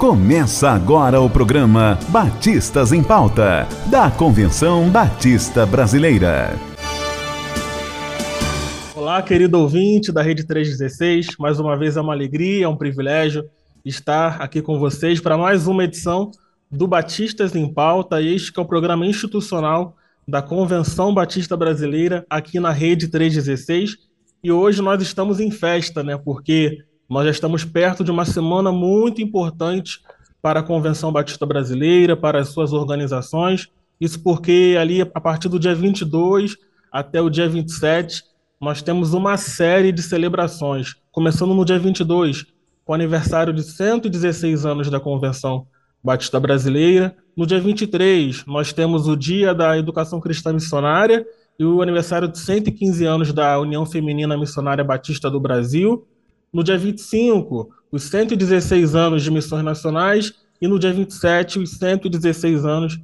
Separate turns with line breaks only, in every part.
Começa agora o programa Batistas em Pauta, da Convenção Batista Brasileira.
Olá, querido ouvinte da Rede 316. Mais uma vez é uma alegria, é um privilégio estar aqui com vocês para mais uma edição do Batistas em Pauta. Este que é o programa institucional da Convenção Batista Brasileira aqui na Rede 316. E hoje nós estamos em festa, né? Porque nós já estamos perto de uma semana muito importante para a Convenção Batista Brasileira, para as suas organizações. Isso porque ali, a partir do dia 22 até o dia 27, nós temos uma série de celebrações, começando no dia 22, com o aniversário de 116 anos da Convenção Batista Brasileira. No dia 23, nós temos o Dia da Educação Cristã Missionária e o aniversário de 115 anos da União Feminina Missionária Batista do Brasil. No dia 25, os 116 anos de missões nacionais e no dia 27, os 116 anos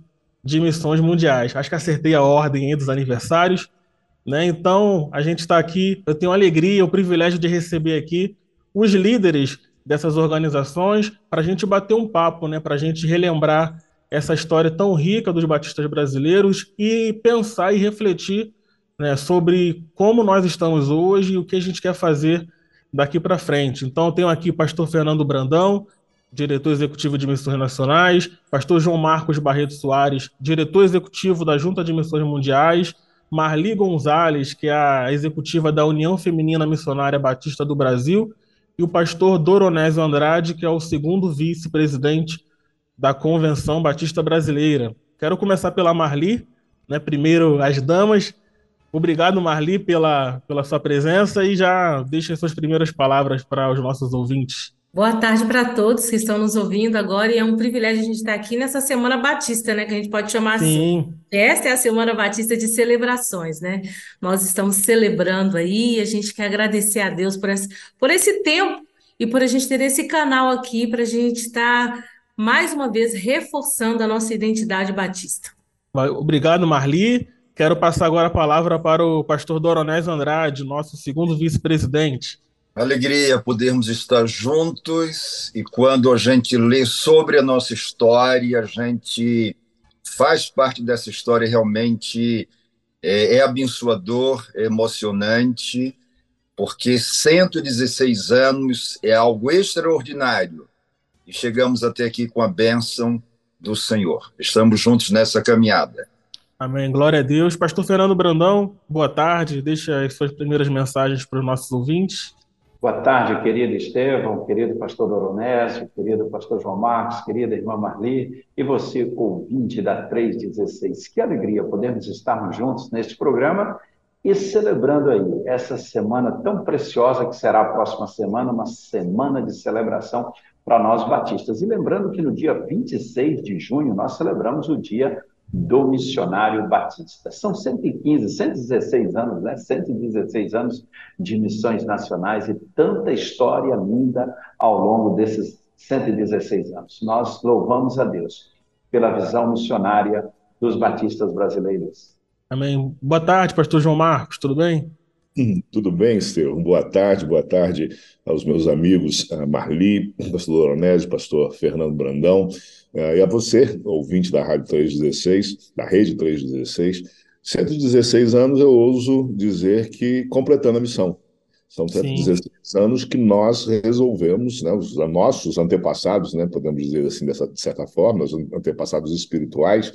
de missões mundiais. Acho que acertei a ordem dos aniversários. Né? Então, a gente está aqui, eu tenho a alegria, o privilégio de receber aqui os líderes dessas organizações para a gente bater um papo, né? para a gente relembrar essa história tão rica dos batistas brasileiros e pensar e refletir né, sobre como nós estamos hoje e o que a gente quer fazer daqui para frente. Então, eu tenho aqui o pastor Fernando Brandão, diretor executivo de Missões Nacionais, pastor João Marcos Barreto Soares, diretor executivo da Junta de Missões Mundiais, Marli Gonzalez, que é a executiva da União Feminina Missionária Batista do Brasil, e o pastor Doronésio Andrade, que é o segundo vice-presidente da Convenção Batista Brasileira. Quero começar pela Marli, né? primeiro as damas, Obrigado, Marli, pela, pela sua presença e já deixe suas primeiras palavras para os nossos ouvintes.
Boa tarde para todos que estão nos ouvindo agora e é um privilégio a gente estar aqui nessa Semana Batista, né? Que a gente pode chamar Sim. assim. Esta é a Semana Batista de celebrações, né? Nós estamos celebrando aí e a gente quer agradecer a Deus por esse, por esse tempo e por a gente ter esse canal aqui para a gente estar mais uma vez reforçando a nossa identidade batista.
Obrigado, Marli. Quero passar agora a palavra para o pastor Doronés Andrade, nosso segundo vice-presidente.
Alegria podermos estar juntos e quando a gente lê sobre a nossa história, a gente faz parte dessa história realmente é, é abençoador, é emocionante, porque 116 anos é algo extraordinário e chegamos até aqui com a bênção do Senhor. Estamos juntos nessa caminhada.
Amém. Glória a Deus. Pastor Fernando Brandão, boa tarde. Deixa as suas primeiras mensagens para os nossos ouvintes.
Boa tarde, querido Estevão, querido pastor Doronésio, querido pastor João Marcos, querida irmã Marli e você, ouvinte da 316. Que alegria podermos estarmos juntos neste programa e celebrando aí essa semana tão preciosa que será a próxima semana, uma semana de celebração para nós batistas. E lembrando que no dia 26 de junho nós celebramos o dia do missionário batista. São 115, 116 anos, né? 116 anos de missões nacionais e tanta história linda ao longo desses 116 anos. Nós louvamos a Deus pela visão missionária dos batistas brasileiros.
Amém. Boa tarde, pastor João Marcos, tudo bem?
Hum, tudo bem, Estevão? Boa tarde, boa tarde aos meus amigos Marli, pastor Loronese, pastor Fernando Brandão, e a você, ouvinte da Rádio 316, da Rede 316. 116 anos, eu ouso dizer que completando a missão. São 116 Sim. anos que nós resolvemos, né, os nossos antepassados, né, podemos dizer assim, dessa, de certa forma, os antepassados espirituais,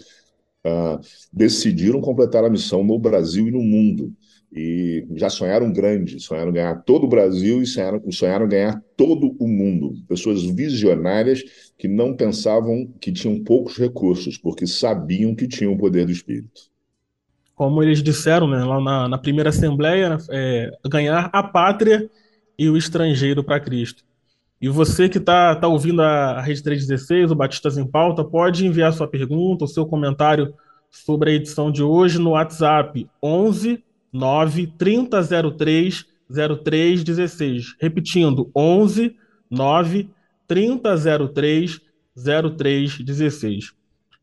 uh, decidiram completar a missão no Brasil e no mundo e já sonharam grande, sonharam ganhar todo o Brasil e sonharam, sonharam ganhar todo o mundo. Pessoas visionárias que não pensavam que tinham poucos recursos, porque sabiam que tinham o poder do Espírito.
Como eles disseram né, lá na, na primeira Assembleia, é, ganhar a pátria e o estrangeiro para Cristo. E você que está tá ouvindo a Rede 316, o Batistas em Pauta, pode enviar sua pergunta, o seu comentário sobre a edição de hoje no WhatsApp 11 9 3003 0316. Repetindo, 11 9 3003 0316.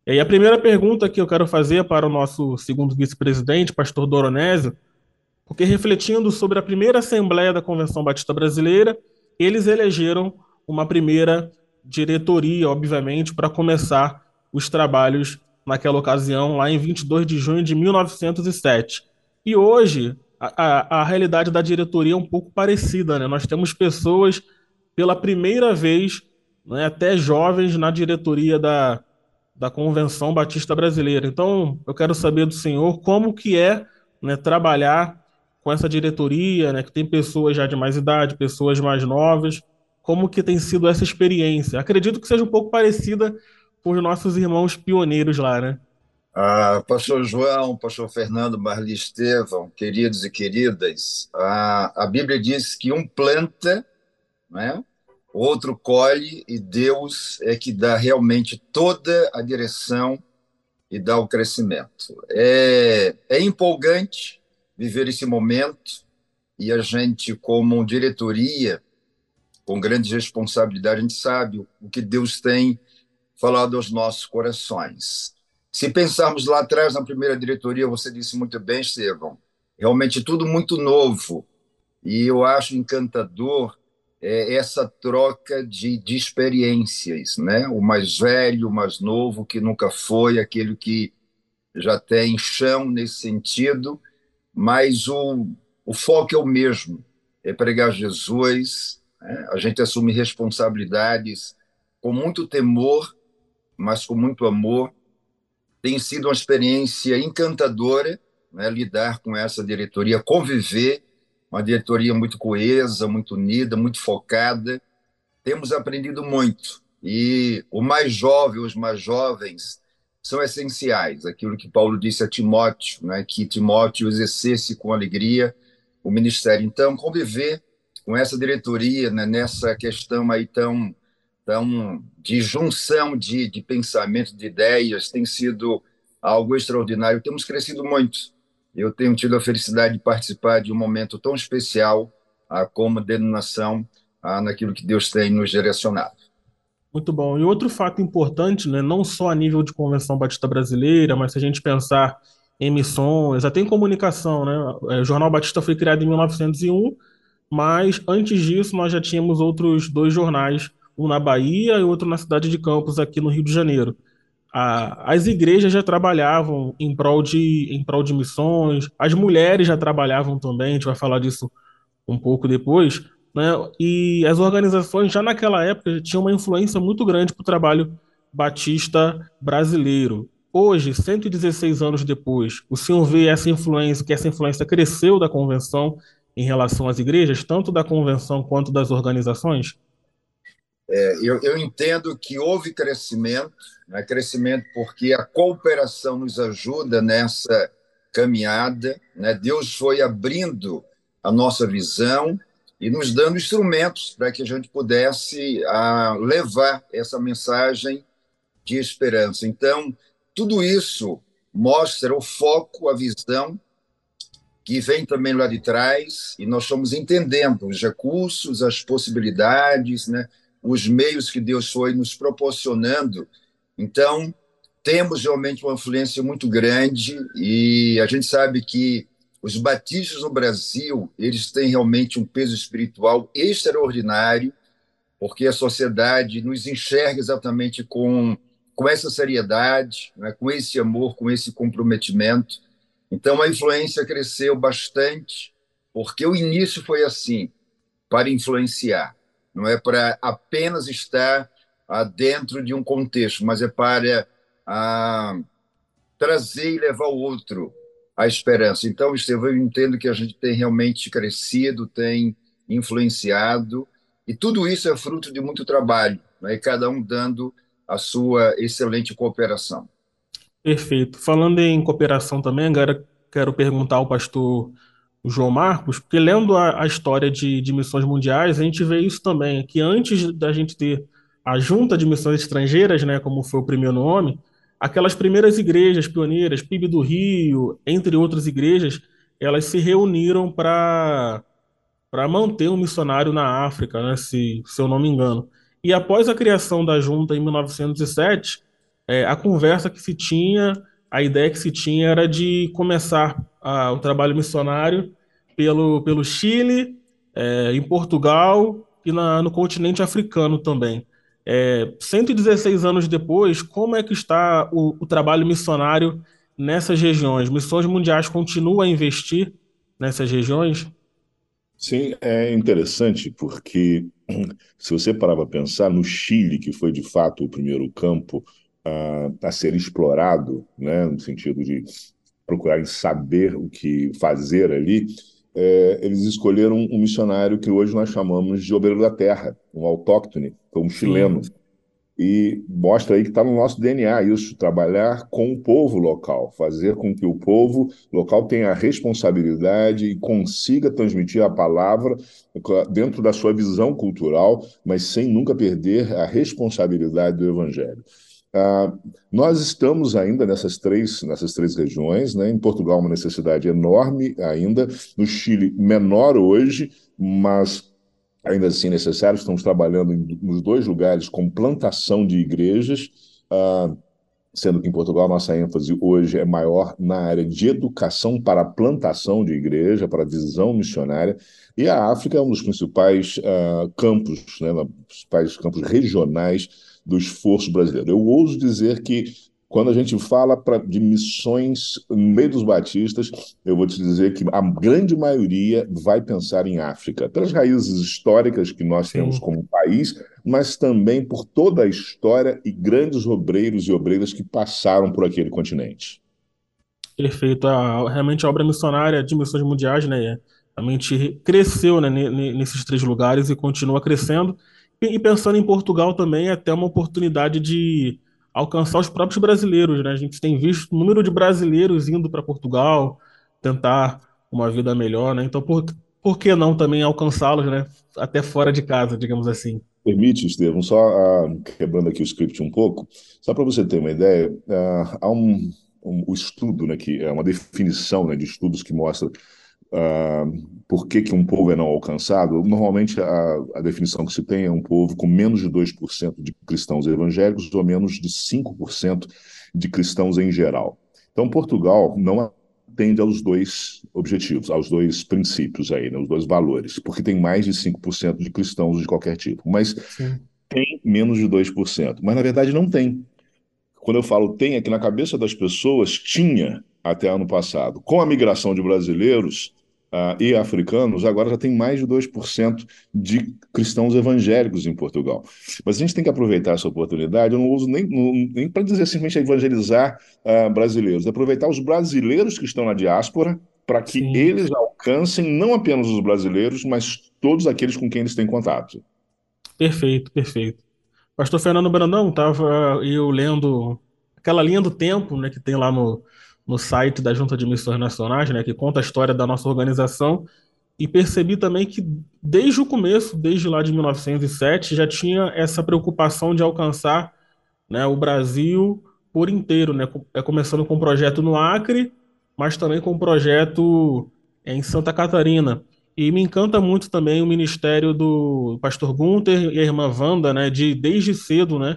E aí a primeira pergunta que eu quero fazer para o nosso segundo vice-presidente, pastor Doronésio, porque refletindo sobre a primeira Assembleia da Convenção Batista Brasileira, eles elegeram uma primeira diretoria, obviamente, para começar os trabalhos naquela ocasião, lá em 22 de junho de 1907. E hoje, a, a, a realidade da diretoria é um pouco parecida, né? Nós temos pessoas, pela primeira vez, né, até jovens, na diretoria da, da Convenção Batista Brasileira. Então, eu quero saber do senhor como que é né, trabalhar com essa diretoria, né, que tem pessoas já de mais idade, pessoas mais novas, como que tem sido essa experiência? Acredito que seja um pouco parecida com os nossos irmãos pioneiros lá, né?
Ah, pastor João, pastor Fernando, Marli Estevão, queridos e queridas, a, a Bíblia diz que um planta, né, outro colhe, e Deus é que dá realmente toda a direção e dá o crescimento. É, é empolgante viver esse momento e a gente, como diretoria, com grande responsabilidade, a gente sabe o que Deus tem falado aos nossos corações. Se pensarmos lá atrás na primeira diretoria, você disse muito bem, Estevão, realmente tudo muito novo. E eu acho encantador é, essa troca de, de experiências, né? O mais velho, o mais novo, que nunca foi, aquele que já tem chão nesse sentido, mas o, o foco é o mesmo, é pregar Jesus, né? a gente assume responsabilidades com muito temor, mas com muito amor. Tem sido uma experiência encantadora né? lidar com essa diretoria, conviver uma diretoria muito coesa, muito unida, muito focada. Temos aprendido muito. E o mais jovem, os mais jovens, são essenciais. Aquilo que Paulo disse a Timóteo, né, que Timóteo exercesse com alegria o ministério. Então, conviver com essa diretoria, né, nessa questão aí tão, tão de junção de, de pensamento, de ideias, tem sido algo extraordinário. Temos crescido muito eu tenho tido a felicidade de participar de um momento tão especial ah, como denominação ah, naquilo que Deus tem nos direcionado.
Muito bom. E outro fato importante, né, não só a nível de Convenção Batista Brasileira, mas se a gente pensar em missões, até em comunicação, né? É, o Jornal Batista foi criado em 1901, mas antes disso nós já tínhamos outros dois jornais, um na Bahia e outro na cidade de Campos, aqui no Rio de Janeiro as igrejas já trabalhavam em prol, de, em prol de missões, as mulheres já trabalhavam também, a gente vai falar disso um pouco depois, né? e as organizações já naquela época tinham uma influência muito grande para o trabalho batista brasileiro. Hoje, 116 anos depois, o senhor vê essa influência, que essa influência cresceu da convenção em relação às igrejas, tanto da convenção quanto das organizações?
É, eu, eu, entendo que houve crescimento, né, crescimento porque a cooperação nos ajuda nessa caminhada. Né? Deus foi abrindo a nossa visão e nos dando instrumentos para que a gente pudesse a, levar essa mensagem de esperança. Então, tudo isso mostra o foco, a visão que vem também lá de trás, e nós estamos entendendo os recursos, as possibilidades, né? Os meios que Deus foi nos proporcionando. Então, temos realmente uma influência muito grande e a gente sabe que os batistas no Brasil, eles têm realmente um peso espiritual extraordinário, porque a sociedade nos enxerga exatamente com, com essa seriedade, né, com esse amor, com esse comprometimento. Então, a influência cresceu bastante, porque o início foi assim, para influenciar não é para apenas estar ah, dentro de um contexto, mas é para ah, trazer e levar o outro à esperança. Então, Estevão, eu entendo que a gente tem realmente crescido, tem influenciado, e tudo isso é fruto de muito trabalho, né? cada um dando a sua excelente cooperação.
Perfeito. Falando em cooperação também, agora quero perguntar ao pastor João Marcos, porque lendo a, a história de, de, missões mundiais, a gente vê isso também, que antes da gente ter a Junta de Missões Estrangeiras, né, como foi o primeiro nome, aquelas primeiras igrejas pioneiras, PIB do Rio, entre outras igrejas, elas se reuniram para para manter um missionário na África, né, se, se eu não me engano. E após a criação da junta em 1907, é, a conversa que se tinha, a ideia que se tinha era de começar a, o trabalho missionário pelo, pelo Chile, é, em Portugal e na, no continente africano também. É, 116 anos depois, como é que está o, o trabalho missionário nessas regiões? Missões mundiais continuam a investir nessas regiões?
Sim, é interessante porque se você parar para pensar no Chile, que foi de fato o primeiro campo a, a ser explorado, né, no sentido de procurarem saber o que fazer ali, é, eles escolheram um missionário que hoje nós chamamos de obreiro da terra, um autóctone, um chileno. Sim. E mostra aí que está no nosso DNA isso, trabalhar com o povo local, fazer com que o povo local tenha a responsabilidade e consiga transmitir a palavra dentro da sua visão cultural, mas sem nunca perder a responsabilidade do evangelho. Ah, nós estamos ainda nessas três, nessas três regiões, né? Em Portugal, uma necessidade enorme ainda, no Chile, menor hoje, mas ainda assim necessário. Estamos trabalhando em, nos dois lugares com plantação de igrejas. Ah, sendo que em Portugal nossa ênfase hoje é maior na área de educação para a plantação de igreja, para a visão missionária, e a África é um dos principais uh, campos, né, principais campos regionais do esforço brasileiro. Eu ouso dizer que quando a gente fala pra, de missões no meio dos batistas, eu vou te dizer que a grande maioria vai pensar em África, pelas raízes históricas que nós Sim. temos como país, mas também por toda a história e grandes obreiros e obreiras que passaram por aquele continente.
Perfeito. A, realmente a obra missionária de missões mundiais, né, realmente cresceu né, nesses três lugares e continua crescendo. E pensando em Portugal também, é até uma oportunidade de alcançar os próprios brasileiros, né? A gente tem visto o número de brasileiros indo para Portugal tentar uma vida melhor, né? Então, por, por que não também alcançá-los, né? Até fora de casa, digamos assim.
Permite, Estevam, só uh, quebrando aqui o script um pouco, só para você ter uma ideia, uh, há um, um, um, estudo, né, que é uma definição né, de estudos que mostra uh, por que, que um povo é não alcançado, normalmente a, a, definição que se tem é um povo com menos de 2% de cristãos evangélicos ou menos de 5% de cristãos em geral. Então, Portugal não atende aos dois objetivos, aos dois princípios aí, né, os dois valores, porque tem mais de 5% de cristãos de qualquer tipo, mas Sim. tem menos de 2%. Mas, na verdade, não tem. Quando eu falo tem, é que na cabeça das pessoas tinha até ano passado. Com a migração de brasileiros, uh, e africanos, agora já tem mais de 2% de cristãos evangélicos em Portugal. Mas a gente tem que aproveitar essa oportunidade, eu não uso nem, nem para dizer simplesmente evangelizar uh, brasileiros, é aproveitar os brasileiros que estão na diáspora para que Sim. eles alcancem não apenas os brasileiros, mas todos aqueles com quem eles têm contato.
Perfeito, perfeito. Pastor Fernando Brandão, estava eu lendo aquela linha do tempo né, que tem lá no, no site da Junta de Missões Nacionais, né, que conta a história da nossa organização, e percebi também que desde o começo, desde lá de 1907, já tinha essa preocupação de alcançar né, o Brasil por inteiro, né, é começando com um projeto no Acre, mas também com um projeto em Santa Catarina. E me encanta muito também o ministério do pastor Gunther e a irmã Wanda, né, de desde cedo, né,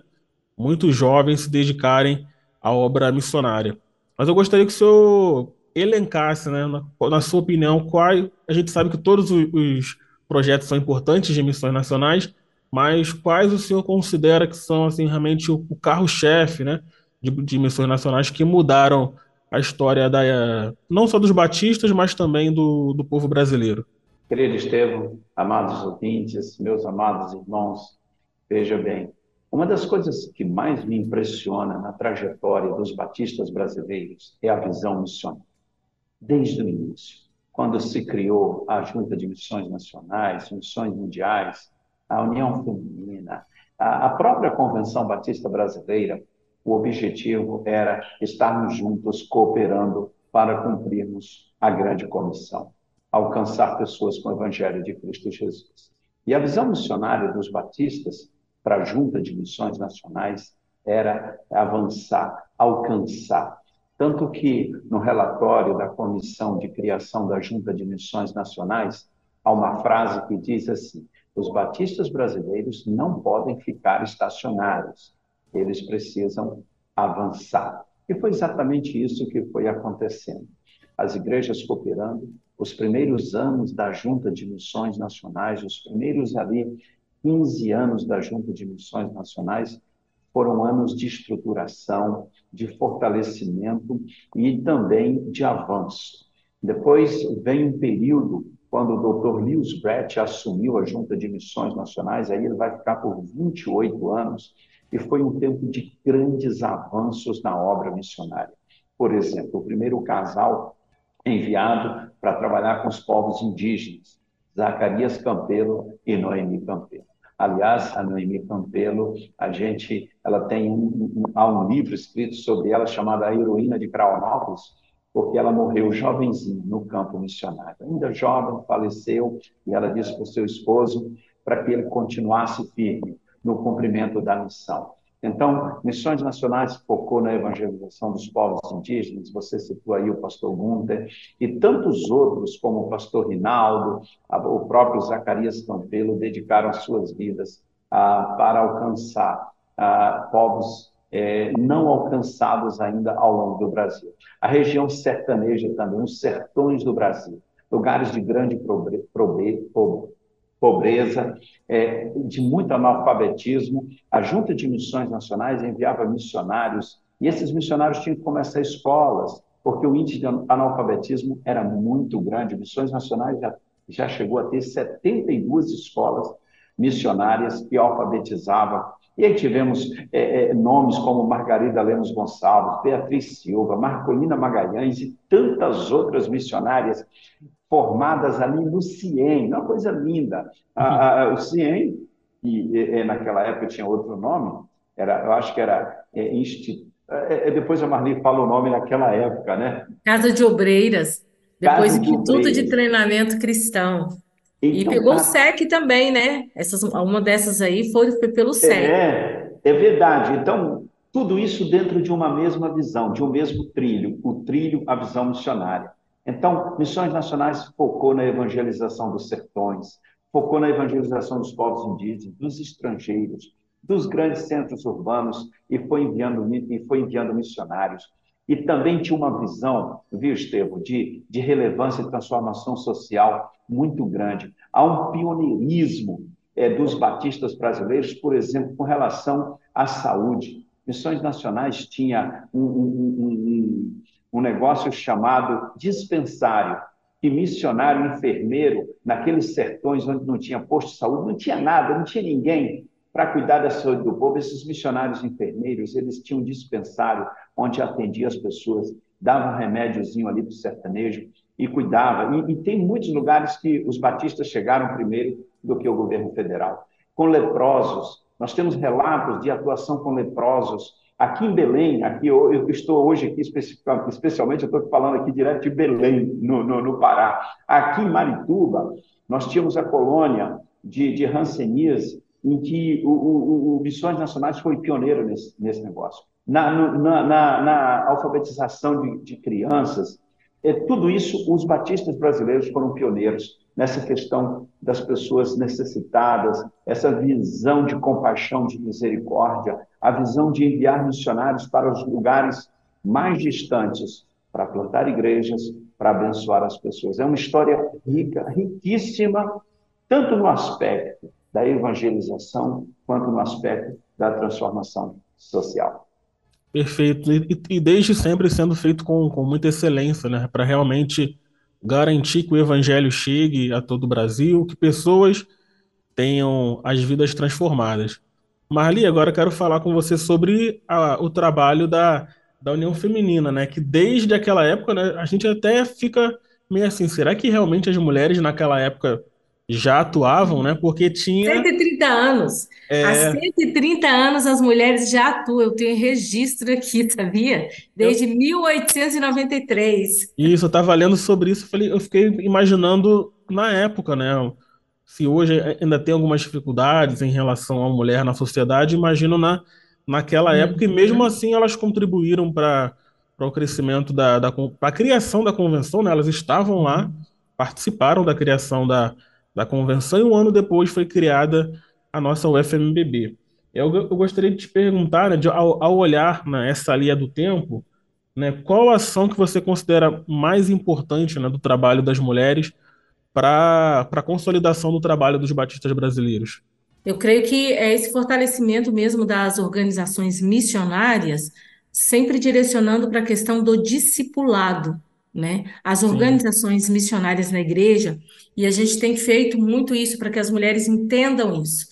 muitos jovens se dedicarem à obra missionária. Mas eu gostaria que o senhor elencasse, né, na, na sua opinião, quais. A gente sabe que todos os, os projetos são importantes de missões nacionais, mas quais o senhor considera que são assim realmente o, carro-chefe, né, de, de, missões nacionais que mudaram a história da não só dos batistas, mas também do, do povo brasileiro?
Querido Estevam, amados ouvintes, meus amados irmãos, veja bem, uma das coisas que mais me impressiona na trajetória dos batistas brasileiros é a visão missionária. Desde o início, quando se criou a Junta de Missões Nacionais, Missões Mundiais, a União Feminina, a própria Convenção Batista Brasileira, o objetivo era estarmos juntos cooperando para cumprirmos a grande comissão, alcançar pessoas com o Evangelho de Cristo Jesus. E a visão missionária dos batistas para a Junta de Missões Nacionais era avançar, alcançar. Tanto que, no relatório da Comissão de Criação da Junta de Missões Nacionais, há uma frase que diz assim: os batistas brasileiros não podem ficar estacionários, eles precisam avançar. E foi exatamente isso que foi acontecendo. As igrejas cooperando, os primeiros anos da Junta de Missões Nacionais, os primeiros ali 15 anos da Junta de Missões Nacionais foram anos de estruturação, de fortalecimento e também de avanço. Depois vem um período quando o Dr. Lewis Brett assumiu a Junta de Missões Nacionais, aí ele vai ficar por 28 anos, e foi um tempo de grandes avanços na obra missionária. Por exemplo, o primeiro casal enviado para trabalhar com os povos indígenas, Zacarias Campelo e Noemi Campelo. Aliás, a Noemi Campelo, a gente, ela tem um, um, há um livro escrito sobre ela chamado A Heroína de Craonópolis, porque ela morreu jovenzinha no campo missionário. Ainda jovem, faleceu, e ela disse para o seu esposo para que ele continuasse firme no cumprimento da missão. Então, Missões Nacionais focou na evangelização dos povos indígenas, você citou aí o pastor Gunther, e tantos outros, como o pastor Rinaldo, o próprio Zacarias Campelo, dedicaram suas vidas ah, para alcançar ah, povos eh, não alcançados ainda ao longo do Brasil. A região sertaneja também, os sertões do Brasil, lugares de grande pobreza, é, de muito analfabetismo. A Junta de Missões Nacionais enviava missionários, e esses missionários tinham que começar escolas, porque o índice de analfabetismo era muito grande. Missões Nacionais já, já chegou a ter 72 escolas missionárias que alfabetizavam. E aí tivemos é, é, nomes como Margarida Lemos Gonçalves, Beatriz Silva, Marcolina Magalhães e tantas outras missionárias formadas ali no CIEM, uma coisa linda. A, a, o CIEM, que naquela época tinha outro nome, era, eu acho que era é, Instituto. É, é, depois a Marli fala o nome naquela época, né?
Casa de Obreiras, depois Casa Instituto de, Obreiras. de Treinamento Cristão. Então, e pegou o SEC também, né? Essas, uma dessas aí foi pelo SEC.
É, é verdade. Então, tudo isso dentro de uma mesma visão, de um mesmo trilho, o trilho, a visão missionária. Então, Missões Nacionais focou na evangelização dos sertões, focou na evangelização dos povos indígenas, dos estrangeiros, dos grandes centros urbanos e foi enviando, e foi enviando missionários. E também tinha uma visão, viu, Estevam, de, de relevância e transformação social muito grande. Há um pioneirismo é, dos batistas brasileiros, por exemplo, com relação à saúde. Missões Nacionais tinha um, um, um, um negócio chamado dispensário, e missionário enfermeiro, naqueles sertões onde não tinha posto de saúde, não tinha nada, não tinha ninguém para cuidar da saúde do povo. Esses missionários enfermeiros, eles tinham dispensário onde atendia as pessoas, dava um remédiozinho ali para o sertanejo e cuidava. E, e tem muitos lugares que os batistas chegaram primeiro do que o governo federal. Com leprosos, nós temos relatos de atuação com leprosos Aqui em Belém, aqui eu estou hoje aqui especialmente, eu estou falando aqui direto de Belém, no, no, no, Pará. Aqui em Marituba, nós tínhamos a colônia de, de Hanseníase, em que o, o, o, Missões Nacionais foi pioneiro nesse, nesse negócio. Na, na, na, na alfabetização de, de crianças, é, tudo isso, os batistas brasileiros foram pioneiros nessa questão das pessoas necessitadas, essa visão de compaixão, de misericórdia, a visão de enviar missionários para os lugares mais distantes para plantar igrejas, para abençoar as pessoas. É uma história rica, riquíssima, tanto no aspecto da evangelização quanto no aspecto da transformação social.
Perfeito. E, e desde sempre sendo feito com, com muita excelência, né? Para realmente garantir que o evangelho chegue a todo o Brasil, que pessoas tenham as vidas transformadas. Marli, agora quero falar com você sobre a, o trabalho da, da União Feminina, né? Que desde aquela época, né, a gente até fica meio assim, será que realmente as mulheres naquela época já atuavam, né? Porque tinha.
130 anos. É... Há 130 anos as mulheres já atuam. Eu tenho registro aqui, sabia? Desde eu... 1893.
Isso, eu estava lendo sobre isso, eu fiquei imaginando na época, né? Se hoje ainda tem algumas dificuldades em relação à mulher na sociedade, imagino na, naquela época, uhum. e mesmo assim elas contribuíram para o crescimento da, da a criação da convenção, né? Elas estavam lá, uhum. participaram da criação da da convenção e um ano depois foi criada a nossa UFMBB. Eu, eu gostaria de te perguntar, né, de, ao, ao, olhar né, essa linha do tempo, né, qual ação que você considera mais importante né, do trabalho das mulheres para a consolidação do trabalho dos batistas brasileiros?
Eu creio que é esse fortalecimento mesmo das organizações missionárias, sempre direcionando para a questão do discipulado, né? As organizações Sim. missionárias na igreja, e a gente tem feito muito isso para que as mulheres entendam isso.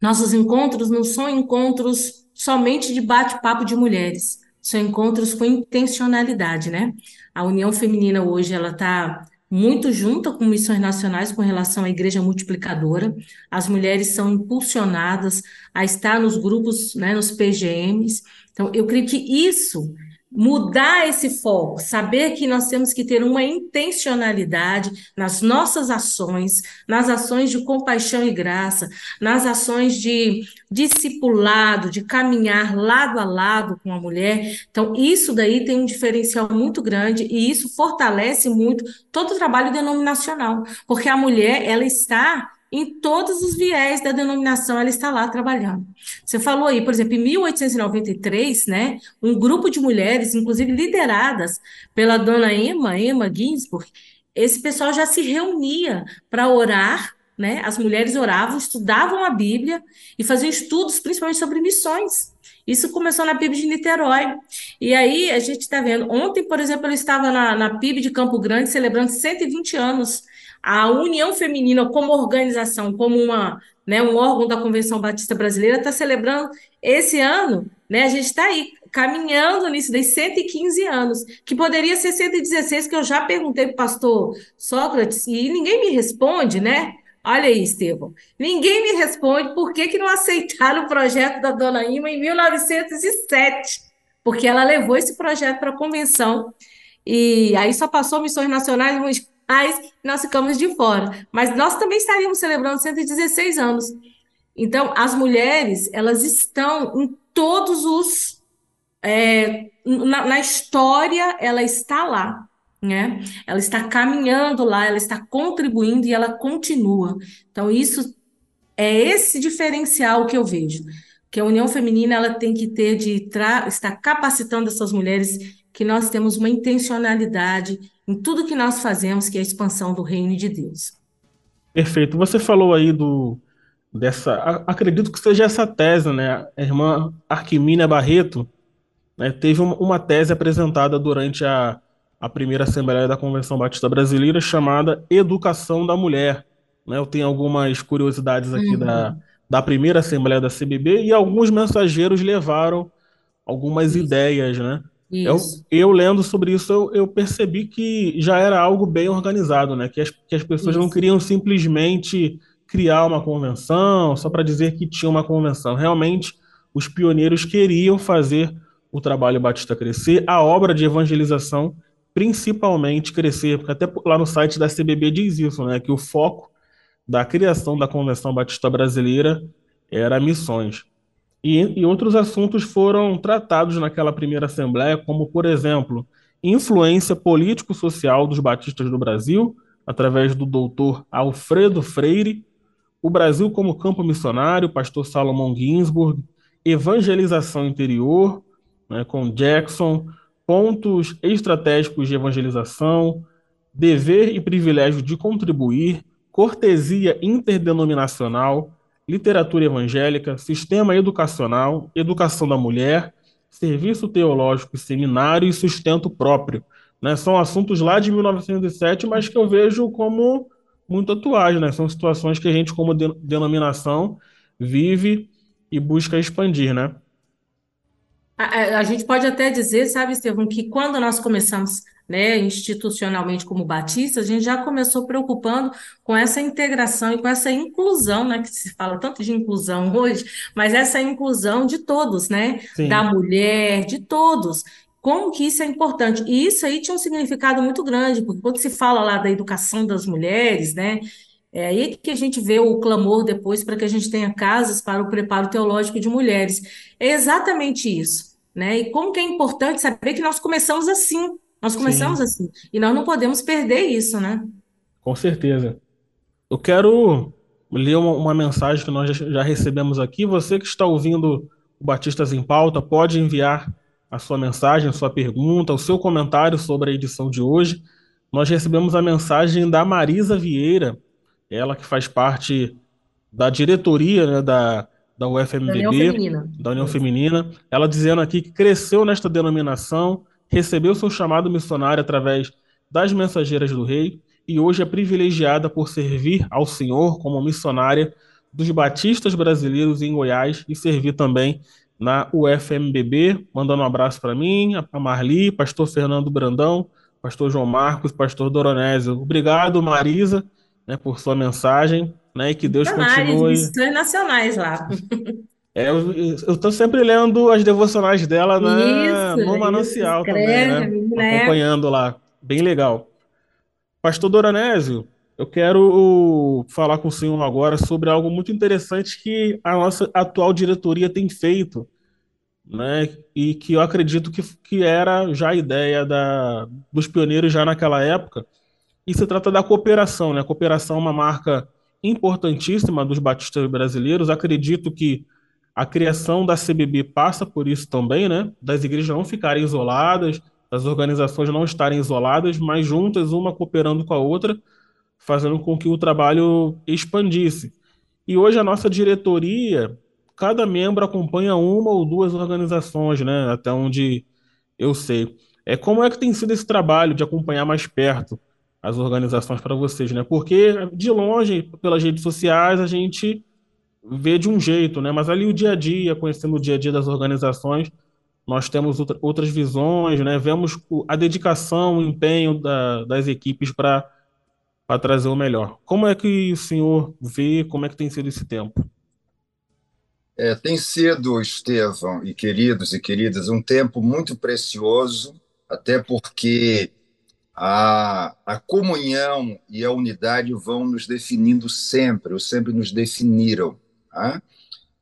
Nossos encontros não são encontros somente de bate-papo de mulheres, são encontros com intencionalidade, né? A União Feminina hoje ela está muito junta com missões nacionais com relação à igreja multiplicadora. As mulheres são impulsionadas a estar nos grupos, né, nos PGMs. Então, eu creio que isso mudar esse foco, saber que nós temos que ter uma intencionalidade nas nossas ações, nas ações de compaixão e graça, nas ações de discipulado, de caminhar lado a lado com a mulher. Então, isso daí tem um diferencial muito grande e isso fortalece muito todo o trabalho denominacional, porque a mulher, ela está em todos os viés da denominação, ela está lá trabalhando. Você falou aí, por exemplo, em 1893, né, um grupo de mulheres, inclusive lideradas pela dona Emma, Emma Ginsburg, esse pessoal já se reunia para orar, né? As mulheres oravam, estudavam a Bíblia e faziam estudos, principalmente sobre missões. Isso começou na PIB de Niterói. E aí a gente está vendo. Ontem, por exemplo, eu estava na, na PIB de Campo Grande celebrando 120 anos a União Feminina como organização, como uma, né, um órgão da Convenção Batista Brasileira, está celebrando esse ano, né, a gente está aí caminhando nisso daí 115 anos, que poderia ser 116, que eu já perguntei para o pastor Sócrates, e ninguém me responde, né? Olha aí, Estevão. Ninguém me responde por que, que não aceitaram o projeto da dona Ima em 1907, porque ela levou esse projeto para a convenção, e aí só passou missões nacionais, mas nós ficamos de fora. Mas nós também estaríamos celebrando 116 anos. Então, as mulheres, elas estão em todos os. É, na, na história, ela está lá. Né? Ela está caminhando lá, ela está contribuindo e ela continua. Então, isso é esse diferencial que eu vejo, que a União Feminina ela tem que ter de estar capacitando essas mulheres que nós temos uma intencionalidade em tudo que nós fazemos, que é a expansão do reino de Deus.
Perfeito. Você falou aí do dessa, acredito que seja essa tese, né? A irmã Arquimínia Barreto né, teve uma tese apresentada durante a, a primeira Assembleia da Convenção Batista Brasileira chamada Educação da Mulher. Né? Eu tenho algumas curiosidades aqui uhum. da, da primeira Assembleia da CBB e alguns mensageiros levaram algumas ideias, né? Eu, eu, lendo sobre isso, eu, eu, percebi que já era algo bem organizado, né? Que as, que as pessoas isso. não queriam simplesmente criar uma convenção só para dizer que tinha uma convenção. Realmente, os pioneiros queriam fazer o trabalho Batista crescer, a obra de evangelização principalmente crescer, porque até lá no site da CBB diz isso, né? Que o foco da criação da Convenção Batista Brasileira era missões. E, e outros assuntos foram tratados naquela primeira Assembleia, como, por exemplo, influência político-social dos batistas do Brasil, através do doutor Alfredo Freire, o Brasil como campo missionário, pastor Salomão Ginsburg, evangelização interior, né, com Jackson, pontos estratégicos de evangelização, dever e privilégio de contribuir, cortesia interdenominacional, literatura evangélica, sistema educacional, educação da mulher, serviço teológico, seminário e sustento próprio. Né? São assuntos lá de 1907, mas que eu vejo como muito atuais. Né? São situações que a gente, como de denominação, vive e busca expandir. Né?
A, a, gente pode até dizer, sabe, Estevão, que quando nós começamos né, institucionalmente como Batista, a gente já começou preocupando com essa integração e com essa inclusão, né, que se fala tanto de inclusão hoje, mas essa inclusão de todos, né, Sim. da mulher, de todos. Como que isso é importante? E isso aí tinha um significado muito grande, porque quando se fala lá da educação das mulheres, né, é aí que a gente vê o clamor depois para que a gente tenha casas para o preparo teológico de mulheres. É exatamente isso, né? E como que é importante saber que nós começamos assim, nós começamos Sim. assim. E nós não podemos perder isso, né?
Com certeza. Eu quero ler uma, uma mensagem que nós já recebemos aqui. Você que está ouvindo o Batistas em Pauta, pode enviar a sua mensagem, a sua pergunta, o seu comentário sobre a edição de hoje. Nós recebemos a mensagem da Marisa Vieira, ela que faz parte da diretoria né, da, da UFMBB, da União, Feminina. da União Feminina, ela dizendo aqui que cresceu nesta denominação, recebeu seu chamado missionário através das Mensageiras do Rei e hoje é privilegiada por servir ao Senhor como missionária dos batistas brasileiros em Goiás e servir também na UFMBB. Mandando um abraço para mim, a Marli, pastor Fernando Brandão, pastor João Marcos, pastor Doronésio. Obrigado, Marisa, né, por sua mensagem, né, e que Deus continue.
Missões nacionais lá.
É, eu estou sempre lendo as devocionais dela na, isso, no Manancial isso, também, né? Acompanhando lá. Bem legal. Pastor Doronésio, eu quero falar com o senhor agora sobre algo muito interessante que a nossa atual diretoria tem feito, né? E que eu acredito que, que era já a ideia da, dos pioneiros já naquela época. E se trata da cooperação, né? A cooperação é uma marca importantíssima dos batistas brasileiros. Acredito que a criação da CBB passa por isso também, né? Das igrejas não ficarem isoladas, das organizações não estarem isoladas, mas juntas, uma cooperando com a outra, fazendo com que o trabalho expandisse. E hoje a nossa diretoria, cada membro acompanha uma ou duas organizações, né? Até onde eu sei. É como é que tem sido esse trabalho de acompanhar mais perto as organizações para vocês, né? Porque de longe, pelas redes sociais, a gente vê de um jeito, né? Mas ali o dia a dia, conhecendo o dia a dia das organizações, nós temos outra, outras visões, né? Vemos a dedicação, o empenho da, das equipes para trazer o melhor. Como é que o senhor vê, como é que tem sido esse tempo?
É, tem sido, Estevão e queridos e queridas, um tempo muito precioso, até porque a, a comunhão e a unidade vão nos definindo sempre, ou sempre nos definiram. Tá?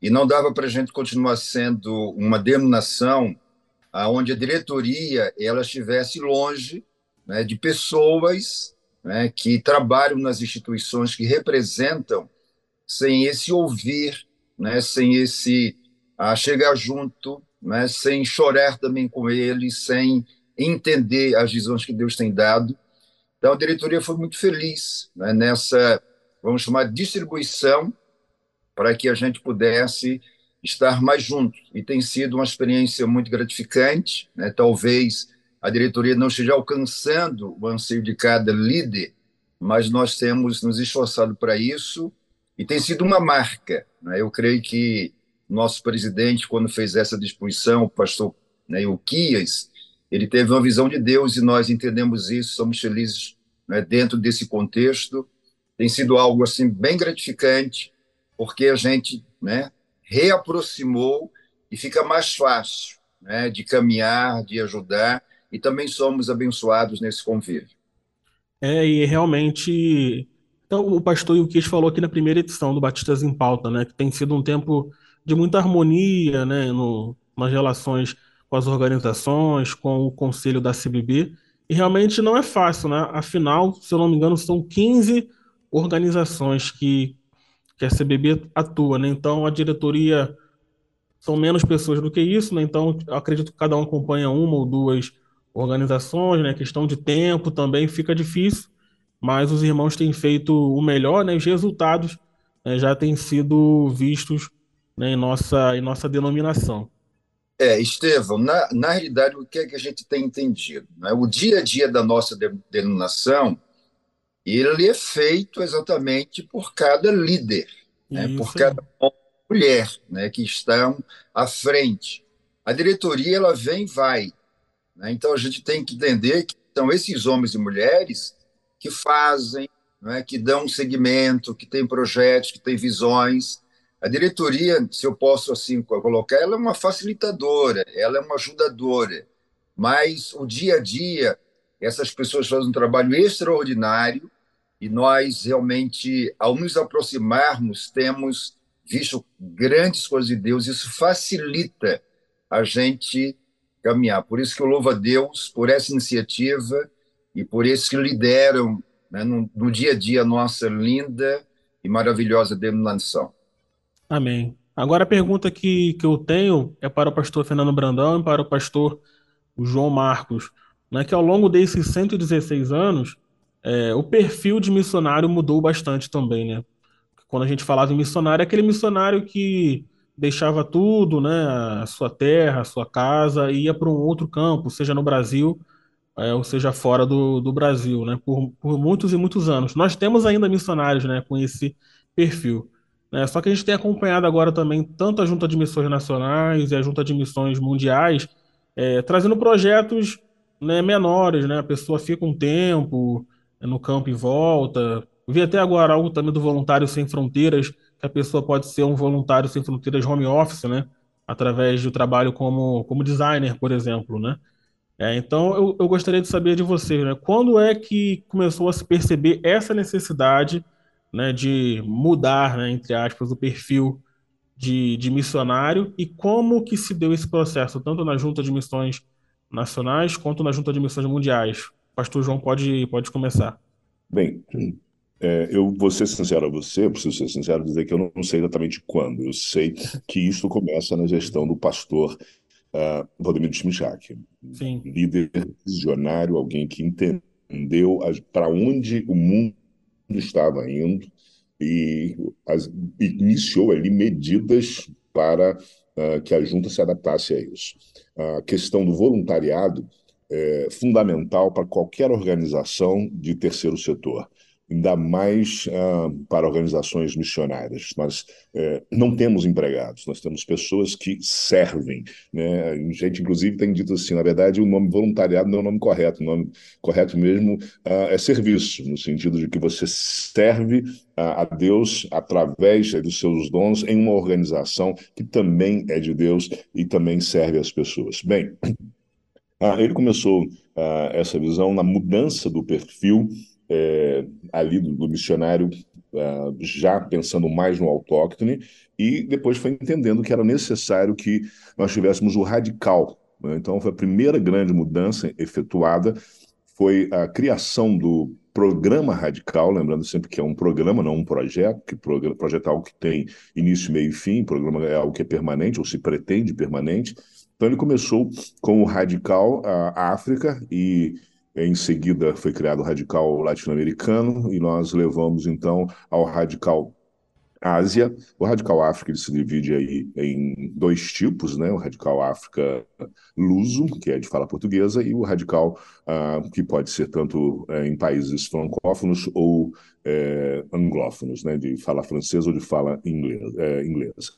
E não dava para a gente continuar sendo uma denominação onde a diretoria ela estivesse longe né, de pessoas né, que trabalham nas instituições que representam, sem esse ouvir, né, sem esse a chegar junto, né, sem chorar também com eles, sem entender as visões que Deus tem dado. Então, a diretoria foi muito feliz né, nessa, vamos chamar, distribuição para que a gente pudesse estar mais juntos. E tem sido uma experiência muito gratificante. Né? Talvez a diretoria não esteja alcançando o anseio de cada líder, mas nós temos nos esforçado para isso e tem sido uma marca. Né? Eu creio que nosso presidente, quando fez essa disposição, o pastor né, Euquias, ele teve uma visão de Deus e nós entendemos isso, somos felizes né, dentro desse contexto. Tem sido algo assim bem gratificante porque a gente né, reaproximou e fica mais fácil né, de caminhar, de ajudar, e também somos abençoados nesse convívio.
É, e realmente. Então, o pastor Yukish falou aqui na primeira edição do Batistas em Pauta, né, que tem sido um tempo de muita harmonia né, no, nas relações com as organizações, com o conselho da CBB, e realmente não é fácil, né? Afinal, se eu não me engano, são 15 organizações que que a CBB atua, né? Então a diretoria são menos pessoas do que isso, né? Então acredito que cada um acompanha uma ou duas organizações, né? Questão de tempo também fica difícil, mas os irmãos têm feito o melhor, né? Os resultados né, já têm sido vistos né, em nossa em nossa denominação.
É, Estevão, na, na realidade, o que é que a gente tem entendido? Né? O dia a dia da nossa denominação ele é feito exatamente por cada líder, né, por cada mulher né, que estão à frente. A diretoria ela vem e vai. Né? Então a gente tem que entender que são esses homens e mulheres que fazem, né, que dão segmento, que têm projetos, que têm visões. A diretoria, se eu posso assim colocar, ela é uma facilitadora, ela é uma ajudadora, mas o dia a dia essas pessoas fazem um trabalho extraordinário e nós realmente, ao nos aproximarmos, temos visto grandes coisas de Deus. Isso facilita a gente caminhar. Por isso que eu louvo a Deus por essa iniciativa e por esses que lideram né, no, no, dia a dia a nossa linda e maravilhosa denominação.
Amém. Agora a pergunta que, que eu tenho é para o pastor Fernando Brandão e para o pastor João Marcos né, que ao longo desses 116 anos, é, o perfil de missionário mudou bastante também, né? quando a gente falava em missionário, é aquele missionário que deixava tudo, né, a sua terra, a sua casa, e ia para um outro campo, seja no Brasil, é, ou seja fora do, do Brasil, né, por, por muitos e muitos anos. Nós temos ainda missionários, né, com esse perfil. Né, só que a gente tem acompanhado agora também tanto a Junta de Missões Nacionais e a Junta de Missões Mundiais, é, trazendo projetos né, menores, né, a pessoa fica um tempo no campo e volta, Vi até agora algo também do Voluntário Sem Fronteiras, que a pessoa pode ser um voluntário sem fronteiras home office, né? Através do trabalho como, como designer, por exemplo, né? É, então, eu, eu gostaria de saber de você, né? Quando é que começou a se perceber essa necessidade né, de mudar, né, entre aspas, o perfil de, de missionário e como que se deu esse processo, tanto na Junta de Missões Nacionais quanto na Junta de Missões Mundiais? Pastor João pode, pode começar.
Bem, é, eu vou ser sincero a você, preciso ser sincero dizer que eu não sei exatamente quando. Eu sei que isso começa na gestão do pastor uh, Vladimir Schmichak, líder visionário, alguém que entendeu para onde o mundo estava indo e, as, iniciou ali medidas para uh, que a junta se adaptasse a isso. A questão do voluntariado é fundamental para qualquer organização de terceiro setor ainda mais uh, para organizações missionárias. Nós uh, não temos empregados, nós temos pessoas que servem. Né? A gente, inclusive, tem dito assim: na verdade, o nome voluntariado não é o nome correto, o nome correto mesmo uh, é serviço, no sentido de que você serve a Deus através dos seus dons em uma organização que também é de Deus e também serve as pessoas. Bem, ele começou essa visão na mudança do perfil é, ali do, do missionário uh, já pensando mais no autóctone e depois foi entendendo que era necessário que nós tivéssemos o radical. Né? Então, foi a primeira grande mudança efetuada foi a criação do programa radical, lembrando sempre que é um programa, não um projeto, que projeto é algo que tem início, meio e fim, programa é algo que é permanente, ou se pretende permanente. Então ele começou com o radical a África e em seguida foi criado o radical latino-americano e nós levamos então ao radical Ásia. O radical África ele se divide aí em dois tipos, né? O radical África luso, que é de fala portuguesa, e o radical uh, que pode ser tanto uh, em países francófonos ou é, anglófonos, né, de fala francesa ou de fala inglês, é, inglesa.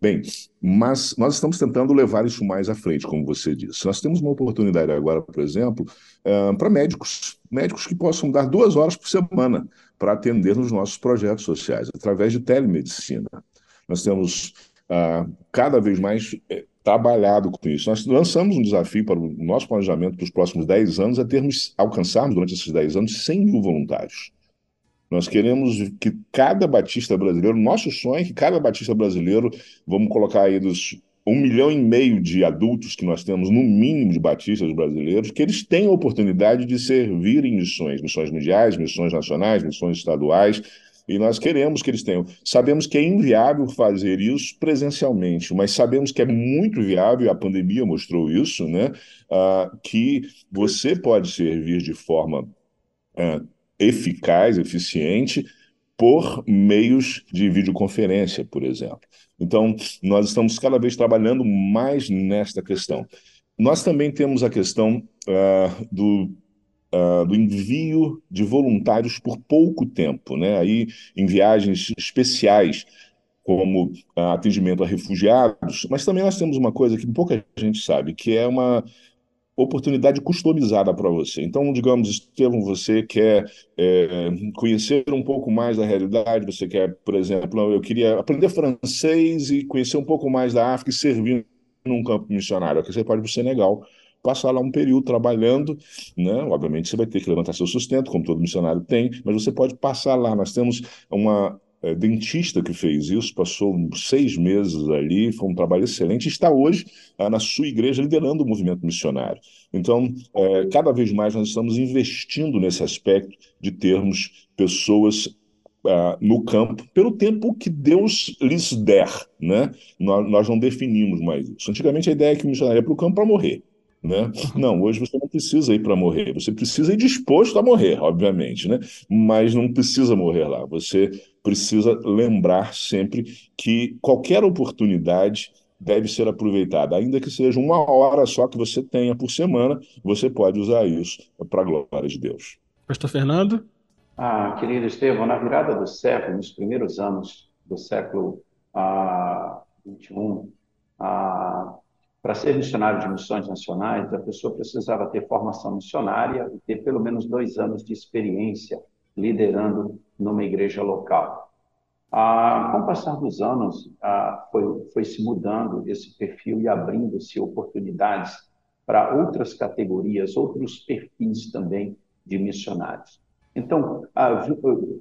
Bem, mas nós estamos tentando levar isso mais à frente, como você disse. Nós temos uma oportunidade agora, por exemplo, uh, para médicos, médicos que possam dar duas horas por semana para atender nos nossos projetos sociais, através de telemedicina. Nós temos uh, cada vez mais eh, trabalhado com isso. Nós lançamos um desafio para o nosso planejamento para os próximos 10 anos, é termos, alcançarmos durante esses 10 anos 100 mil voluntários. Nós queremos que cada batista brasileiro, nosso sonho é que cada batista brasileiro, vamos colocar aí dos um milhão e meio de adultos que nós temos, no mínimo, de batistas brasileiros, que eles tenham a oportunidade de servir em missões, missões mundiais, missões nacionais, missões estaduais, e nós queremos que eles tenham. Sabemos que é inviável fazer isso presencialmente, mas sabemos que é muito viável, a pandemia mostrou isso, né? Uh, que você pode servir de forma uh, eficaz, eficiente, por meios de videoconferência, por exemplo. Então, nós estamos cada vez trabalhando mais nesta questão. Nós também temos a questão uh, do, uh, do envio de voluntários por pouco tempo, né? Aí, em viagens especiais, como uh, atendimento a refugiados, mas também nós temos uma coisa que pouca gente sabe, que é uma oportunidade customizada para você. Então, digamos, Estevam, você quer é, conhecer um pouco mais da realidade, você quer, por exemplo, eu queria aprender francês e conhecer um pouco mais da África e servir num campo missionário. Aqui você pode para o Senegal, passar lá um período trabalhando, né? Obviamente você vai ter que levantar seu sustento, como todo missionário tem, mas você pode passar lá. Nós temos uma é, dentista que fez isso, passou seis meses ali, foi um trabalho excelente, está hoje ah, na sua igreja liderando o movimento missionário. Então, é, cada vez mais nós estamos investindo nesse aspecto de termos pessoas ah, no campo pelo tempo que Deus lhes der. Né? Nós, nós não definimos mais isso. Antigamente a ideia é que o missionário ia para o campo para morrer. Né? Não, hoje você não precisa ir para morrer, você precisa ir disposto a morrer, obviamente, né? mas não precisa morrer lá. Você precisa lembrar sempre que qualquer oportunidade deve ser aproveitada, ainda que seja uma hora só que você tenha por semana, você pode usar isso para a glória de Deus.
Pastor Fernando?
Ah, querido Estevão, na virada do século, nos primeiros anos do século ah, 21, ah, para ser missionário de missões nacionais, a pessoa precisava ter formação missionária e ter pelo menos dois anos de experiência liderando numa igreja local. Ah, com o passar dos anos, ah, foi, foi se mudando esse perfil e abrindo-se oportunidades para outras categorias, outros perfis também de missionários. Então,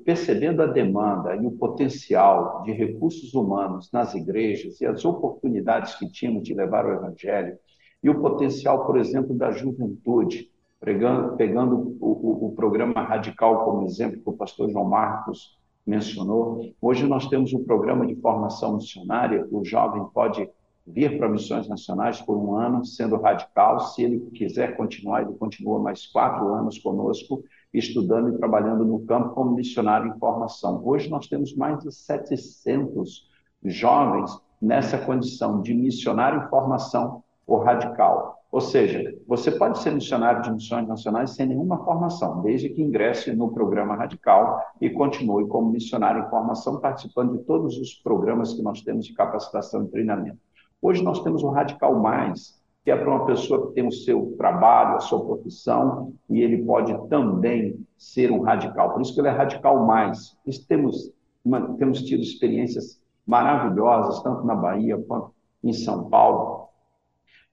percebendo a demanda e o potencial de recursos humanos nas igrejas e as oportunidades que tínhamos de levar o evangelho, e o potencial, por exemplo, da juventude, pegando, pegando o, o, o programa Radical como exemplo que o pastor João Marcos mencionou, hoje nós temos um programa de formação missionária, o jovem pode vir para missões nacionais por um ano, sendo radical, se ele quiser continuar, ele continua mais quatro anos conosco, estudando e trabalhando no campo como missionário em formação. Hoje nós temos mais de 700 jovens nessa condição de missionário em formação ou radical. Ou seja, você pode ser missionário de missões nacionais sem nenhuma formação, desde que ingresse no programa radical e continue como missionário em formação, participando de todos os programas que nós temos de capacitação e treinamento. Hoje nós temos o Radical Mais, que é para uma pessoa que tem o seu trabalho, a sua profissão, e ele pode também ser um radical. Por isso que ele é radical mais. Isso temos, uma, temos tido experiências maravilhosas, tanto na Bahia quanto em São Paulo,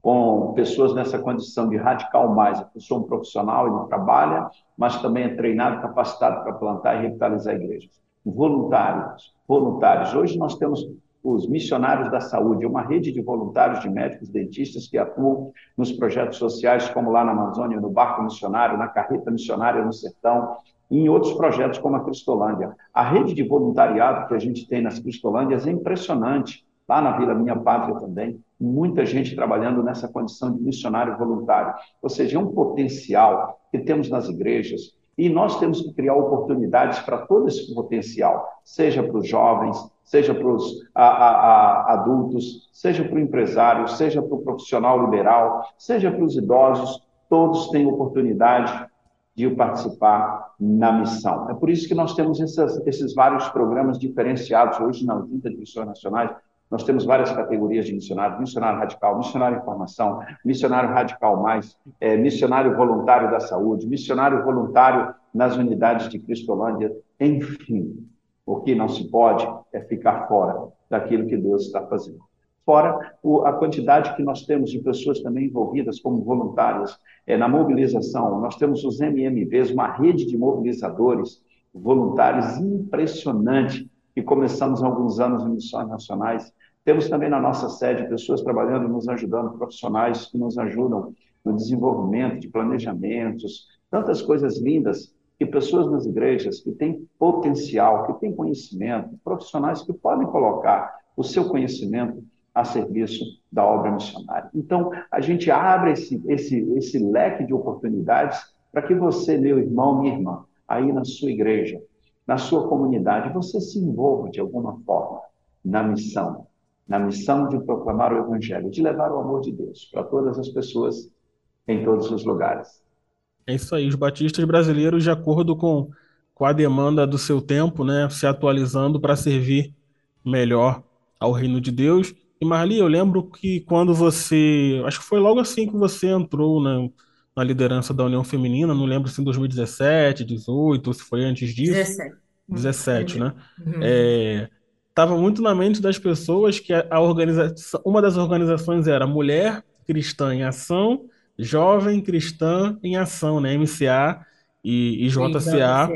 com pessoas nessa condição de radical mais. A pessoa é um profissional, ele trabalha, mas também é treinado, capacitado para plantar e revitalizar igrejas. Voluntários, voluntários. Hoje nós temos os missionários da saúde, uma rede de voluntários de médicos dentistas que atuam nos projetos sociais, como lá na Amazônia, no Barco Missionário, na Carreta Missionária no Sertão, e em outros projetos como a Cristolândia. A rede de voluntariado que a gente tem nas Cristolândias é impressionante. Lá na Vila Minha Pátria também, muita gente trabalhando nessa condição de missionário voluntário. Ou seja, é um potencial que temos nas igrejas, e nós temos que criar oportunidades para todo esse potencial, seja para os jovens, seja para os adultos, seja para o empresário, seja para o profissional liberal, seja para os idosos, todos têm oportunidade de participar na missão. É por isso que nós temos essas, esses vários programas diferenciados hoje na Junta de Missões Nacionais. Nós temos várias categorias de missionário, missionário radical, missionário em formação, missionário radical mais, é, missionário voluntário da saúde, missionário voluntário nas unidades de Cristolândia, enfim. O que não se pode é ficar fora daquilo que Deus está fazendo. Fora a quantidade que nós temos de pessoas também envolvidas como voluntárias é, na mobilização. Nós temos os MMVs, uma rede de mobilizadores voluntários impressionante, que começamos há alguns anos em missões nacionais. Temos também na nossa sede pessoas trabalhando, nos ajudando, profissionais que nos ajudam no desenvolvimento de planejamentos, tantas coisas lindas que pessoas nas igrejas que têm potencial, que têm conhecimento, profissionais que podem colocar o seu conhecimento a serviço da obra missionária. Então, a gente abre esse, esse, esse leque de oportunidades para que você, meu irmão, minha irmã, aí na sua igreja, na sua comunidade, você se envolva de alguma forma na missão, na missão de proclamar o Evangelho, de levar o amor de Deus para todas as pessoas em todos os lugares.
É isso aí, os batistas brasileiros, de acordo com, com a demanda do seu tempo, né, se atualizando para servir melhor ao reino de Deus. E Marli, eu lembro que quando você, acho que foi logo assim que você entrou né, na liderança da União Feminina, não lembro se em 2017, 18, se foi antes disso.
17.
17, né? Uhum. É, tava muito na mente das pessoas que a, a organização, uma das organizações era Mulher Cristã em Ação Jovem Cristã em Ação, né? MCA e, e JCA.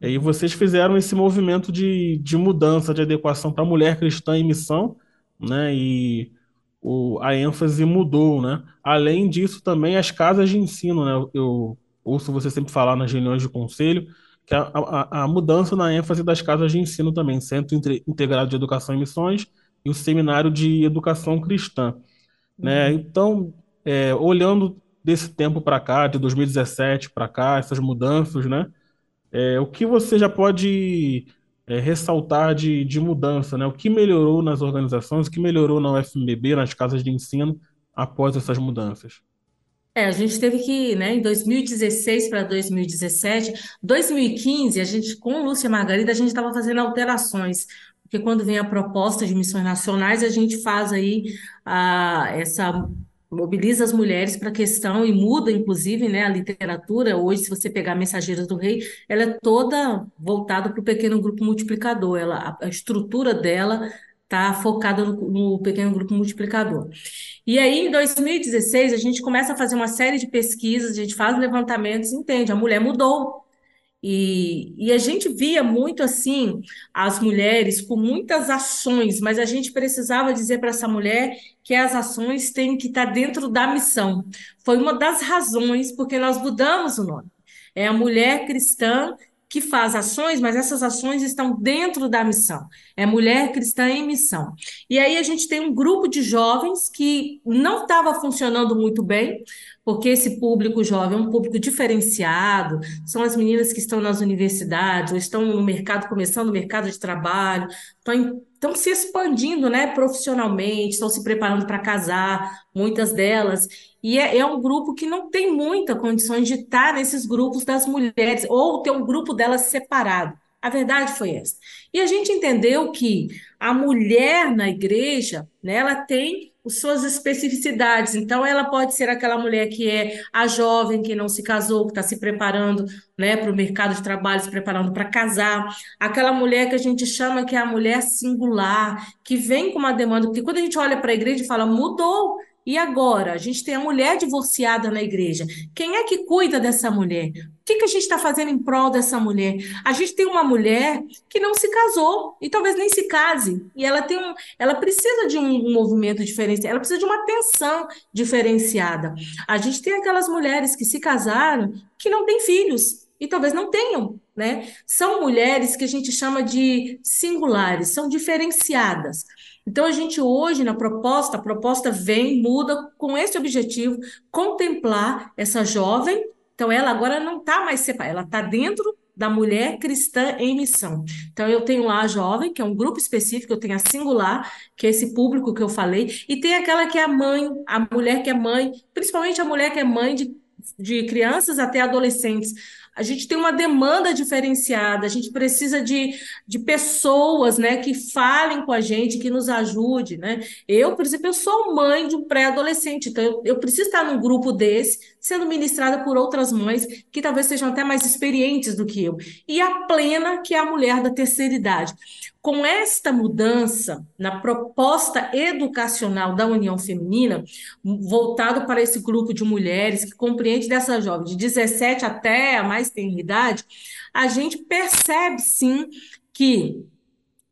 E aí vocês fizeram esse movimento de, de mudança, de adequação para mulher cristã em missão, né? E o, a ênfase mudou, né? Além disso, também as casas de ensino, né? Eu ouço você sempre falar nas reuniões de conselho que a, a, a mudança na ênfase das casas de ensino também, Centro Integrado de Educação e Missões e o Seminário de Educação Cristã, né? Uhum. Então, é, olhando desse tempo para cá, de 2017 para cá, essas mudanças, né? É, o que você já pode é, ressaltar de, de mudança, né? O que melhorou nas organizações, o que melhorou na UFMBB, nas casas de ensino, após essas mudanças?
É, a gente teve que, né, em 2016 para 2017, 2015, a gente, com Lúcia Margarida, a gente estava fazendo alterações, porque quando vem a proposta de missões nacionais, a gente faz aí a, essa mobiliza as mulheres para a questão e muda, inclusive, né, a literatura. Hoje, se você pegar Mensageiras do Rei, ela é toda voltada para o pequeno grupo multiplicador. Ela, a, estrutura dela está focada no, no, pequeno grupo multiplicador. E aí, em 2016, a gente começa a fazer uma série de pesquisas, a gente faz levantamentos, entende? A mulher mudou. E, e a gente via muito assim as mulheres com muitas ações, mas a gente precisava dizer para essa mulher que as ações têm que estar dentro da missão. Foi uma das razões porque nós mudamos o nome. É a mulher cristã que faz ações, mas essas ações estão dentro da missão. É mulher cristã em missão. E aí a gente tem um grupo de jovens que não estava funcionando muito bem, porque esse público jovem é um público diferenciado, são as meninas que estão nas universidades, ou estão no mercado, começando o mercado de trabalho, estão, estão se expandindo né, profissionalmente, estão se preparando para casar, muitas delas. E é, é, um grupo que não tem muita condições de estar nesses grupos das mulheres, ou ter um grupo delas separado. A verdade foi essa. E a gente entendeu que a mulher na igreja, né, ela tem suas especificidades. Então, ela pode ser aquela mulher que é a jovem que não se casou, que está se preparando né, para o mercado de trabalho, se preparando para casar. Aquela mulher que a gente chama que é a mulher singular, que vem com uma demanda. Porque quando a gente olha para a igreja e fala, mudou. E agora? A gente tem a mulher divorciada na igreja. Quem é que cuida dessa mulher? Que, que a gente está fazendo em prol dessa mulher? A gente tem uma mulher que não se casou e talvez nem se case. E ela tem um, ela precisa de um movimento diferenciado, ela precisa de uma atenção diferenciada. A gente tem aquelas mulheres que se casaram que não têm filhos e talvez não tenham, né? São mulheres que a gente chama de singulares, são diferenciadas. Então, a gente hoje, na proposta, a proposta vem, muda com esse objetivo, contemplar essa jovem. Então, ela agora não está mais separada, ela está dentro da mulher cristã em missão. Então, eu tenho lá a jovem, que é um grupo específico, eu tenho a singular, que é esse público que eu falei, e tem aquela que é a mãe, a mulher que é mãe, principalmente a mulher que é mãe de, de crianças até adolescentes a gente tem uma demanda diferenciada, a gente precisa de, de pessoas né, que falem com a gente, que nos ajude. Né? Eu, por exemplo, eu sou mãe de um pré-adolescente, então eu, eu preciso estar num grupo desse, sendo ministrada por outras mães que talvez sejam até mais experientes do que eu. E a plena, que é a mulher da terceira idade. Com esta mudança na proposta educacional da União Feminina, voltado para esse grupo de mulheres que compreende dessa jovem de 17 até a mais tenra idade, a gente percebe sim que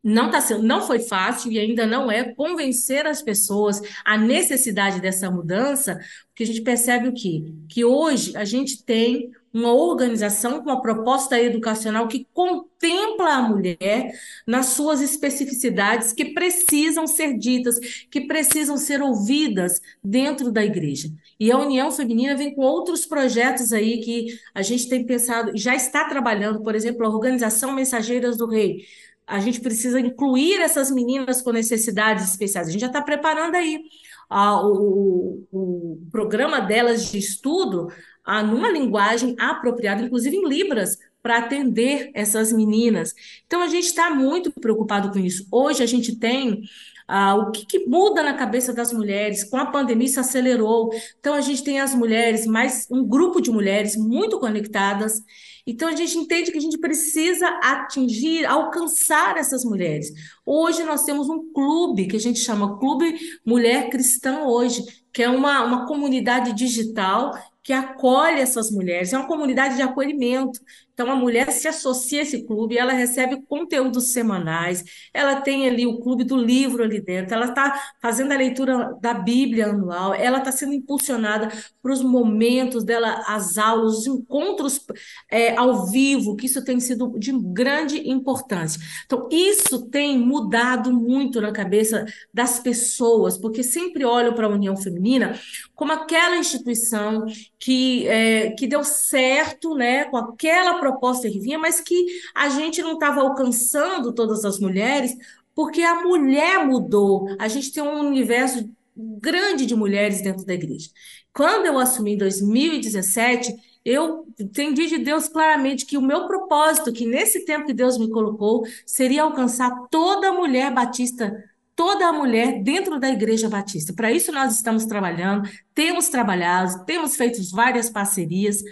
não tá sendo, não foi fácil e ainda não é convencer as pessoas a necessidade dessa mudança, porque a gente percebe o quê? Que hoje a gente tem uma organização com uma proposta educacional que contempla a mulher nas suas especificidades que precisam ser ditas, que precisam ser ouvidas dentro da igreja. E a União Feminina vem com outros projetos aí que a gente tem pensado, já está trabalhando, por exemplo, a Organização Mensageiras do Rei. A gente precisa incluir essas meninas com necessidades especiais. A gente já está preparando aí o, o, programa delas de estudo ah, numa linguagem apropriada, inclusive em Libras, para atender essas meninas. Então, a gente está muito preocupado com isso. Hoje, a gente tem ah, o que, que, muda na cabeça das mulheres? Com a pandemia, isso acelerou. Então, a gente tem as mulheres, mais um grupo de mulheres muito conectadas. Então, a gente entende que a gente precisa atingir, alcançar essas mulheres. Hoje, nós temos um clube que a gente chama Clube Mulher Cristã Hoje, que é uma, uma comunidade digital que acolhe essas mulheres, é uma comunidade de acolhimento. Então, a mulher se associa a esse clube, ela recebe conteúdos semanais, ela tem ali o clube do livro ali dentro, ela está fazendo a leitura da Bíblia anual, ela está sendo impulsionada para os momentos dela, as aulas, os encontros é, ao vivo, que isso tem sido de grande importância. Então, isso tem mudado muito na cabeça das pessoas, porque sempre olham para a União Feminina como aquela instituição que, é, que deu certo né, com aquela proposta que vinha, mas que a gente não estava alcançando todas as mulheres, porque a mulher mudou. A gente tem um universo grande de mulheres dentro da igreja. Quando eu assumi em 2017, eu entendi de Deus claramente que o meu propósito, que nesse tempo que Deus me colocou, seria alcançar toda mulher batista toda a mulher dentro da Igreja Batista. Para isso nós estamos trabalhando, temos trabalhado, temos feito várias parcerias.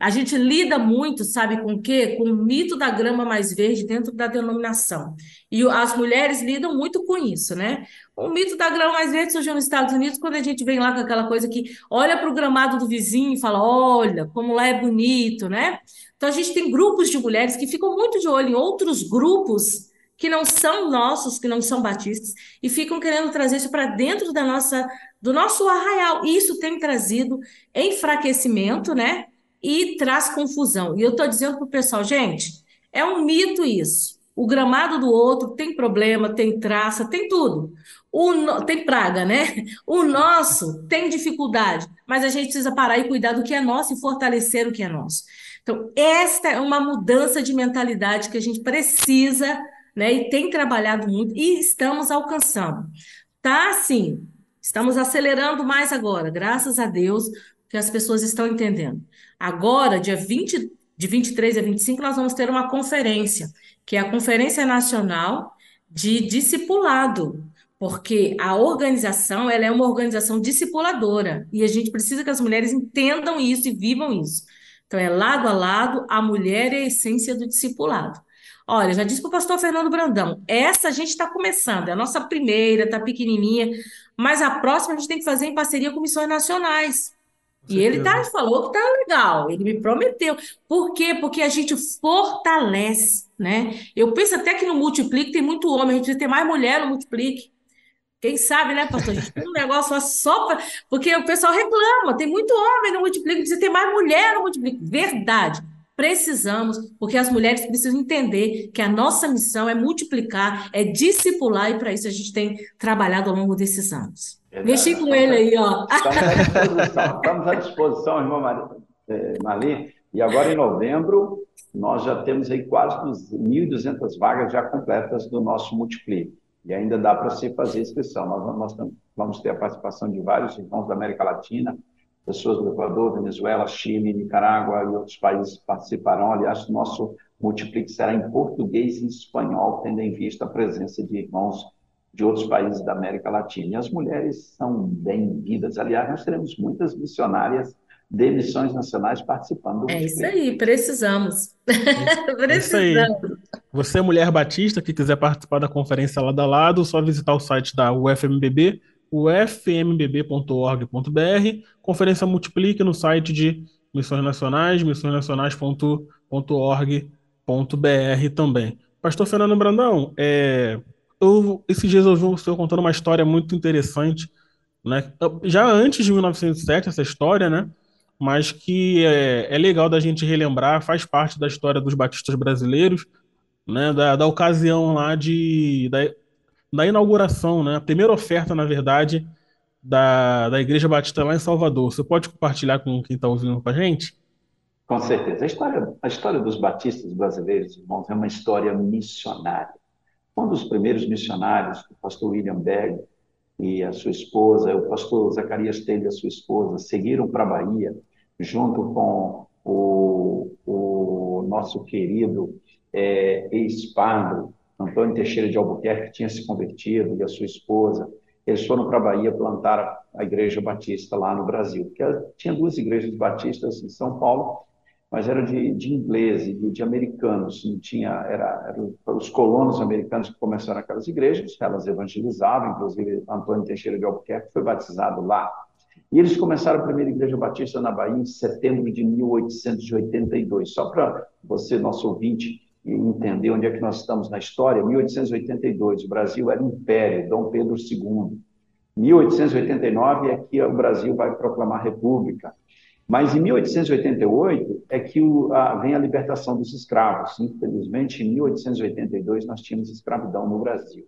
A gente lida muito, sabe com o quê? Com o mito da grama mais verde dentro da denominação. E as mulheres lidam muito com isso, né? O mito da grama mais verde surgiu nos Estados Unidos quando a gente vem lá com aquela coisa que olha para o gramado do vizinho e fala: olha, como lá é bonito, né? Então a gente tem grupos de mulheres que ficam muito de olho em outros grupos que não são nossos, que não são batistas, e ficam querendo trazer isso para dentro da nossa, do nosso arraial. E isso tem trazido enfraquecimento, né? E traz confusão. E eu estou dizendo para o pessoal, gente, é um mito isso. O gramado do outro tem problema, tem traça, tem tudo. O no... Tem praga, né? O nosso tem dificuldade, mas a gente precisa parar e cuidar do que é nosso e fortalecer o que é nosso. Então, esta é uma mudança de mentalidade que a gente precisa né? E tem trabalhado muito e estamos alcançando. Tá assim, estamos acelerando mais agora, graças a Deus, que as pessoas estão entendendo. Agora, dia 20, de 23 a 25, nós vamos ter uma conferência, que é a Conferência Nacional de Discipulado, porque a organização ela é uma organização discipuladora e a gente precisa que as mulheres entendam isso e vivam isso. Então, é lado a lado, a mulher é a essência do discipulado. Olha, já disse para o pastor Fernando Brandão, essa a gente está começando, é a nossa primeira, está pequenininha, mas a próxima a gente tem que fazer em parceria com missões nacionais. E ele tá, falou que tá legal, ele me prometeu. Por quê? Porque a gente fortalece, né? Eu penso até que no Multiplique tem muito homem, a gente precisa ter mais mulher no Multiplique. Quem sabe, né, pastor? A gente tem um negócio só para. Porque o pessoal reclama, tem muito homem no Multiplique, precisa ter mais mulher no Multiplique. Verdade. Precisamos, porque as mulheres precisam entender que a nossa missão é multiplicar, é discipular, e para isso a gente tem trabalhado ao longo desses anos. Verdade. Mexi com ele aí, ó.
Estamos à disposição, irmã. Eh, e agora, em novembro, nós já temos aí quase 1.200 vagas já completas do nosso Multiplique. E ainda dá para se fazer inscrição. Nós vamos, vamos ter a participação de vários irmãos da América Latina, pessoas do Equador, Venezuela, Chile, Nicarágua e outros países participarão. Aliás, o nosso Multiplique será em português e espanhol, tendo em vista a presença de irmãos de outros países da América Latina. E as mulheres são bem-vindas. Aliás, nós teremos muitas missionárias de missões nacionais participando do
É isso aí, precisamos. precisamos. É isso aí.
Você, é mulher batista, que quiser participar da conferência lado a lado, só visitar o site da UFMBB, ufmbb.org.br, conferência Multiplique no site de Missões Nacionais, missõesnacionais.org.br também. Pastor Fernando Brandão, é, eu, esses dias eu ouvi o senhor contando uma história muito interessante, né? já antes de 1907, essa história, né? mas que é, é legal da gente relembrar, faz parte da história dos batistas brasileiros, né? da, da ocasião lá de, da, na inauguração, né? A primeira oferta, na verdade, da, da Igreja Batista lá em Salvador. Você pode compartilhar com quem está ouvindo com a gente?
Com certeza. A história, a história dos batistas brasileiros, irmãos, é uma história missionária. Um dos primeiros missionários, o pastor William Berg e a sua esposa, o pastor Zacarias Taylor e a sua esposa, seguiram para a Bahia, junto com o, o nosso querido é, ex-padre, Antônio Teixeira de Albuquerque, que tinha se convertido, e a sua esposa, eles foram para a Bahia plantar a Igreja Batista lá no Brasil. Porque tinha duas igrejas batistas em São Paulo, mas era de, de ingleses, de, de, americanos, não tinha, era, era, os colonos americanos que começaram aquelas igrejas, elas evangelizavam, inclusive Antônio Teixeira de Albuquerque foi batizado lá. E eles começaram a primeira igreja batista na Bahia em setembro de 1882. Só para você, nosso ouvinte, entender onde é que nós estamos na história, 1882, o Brasil era império, Dom Pedro II. 1889 é que o Brasil vai proclamar república. Mas em 1888 é que o, a, vem a libertação dos escravos. Infelizmente, em 1882 nós tínhamos escravidão no Brasil,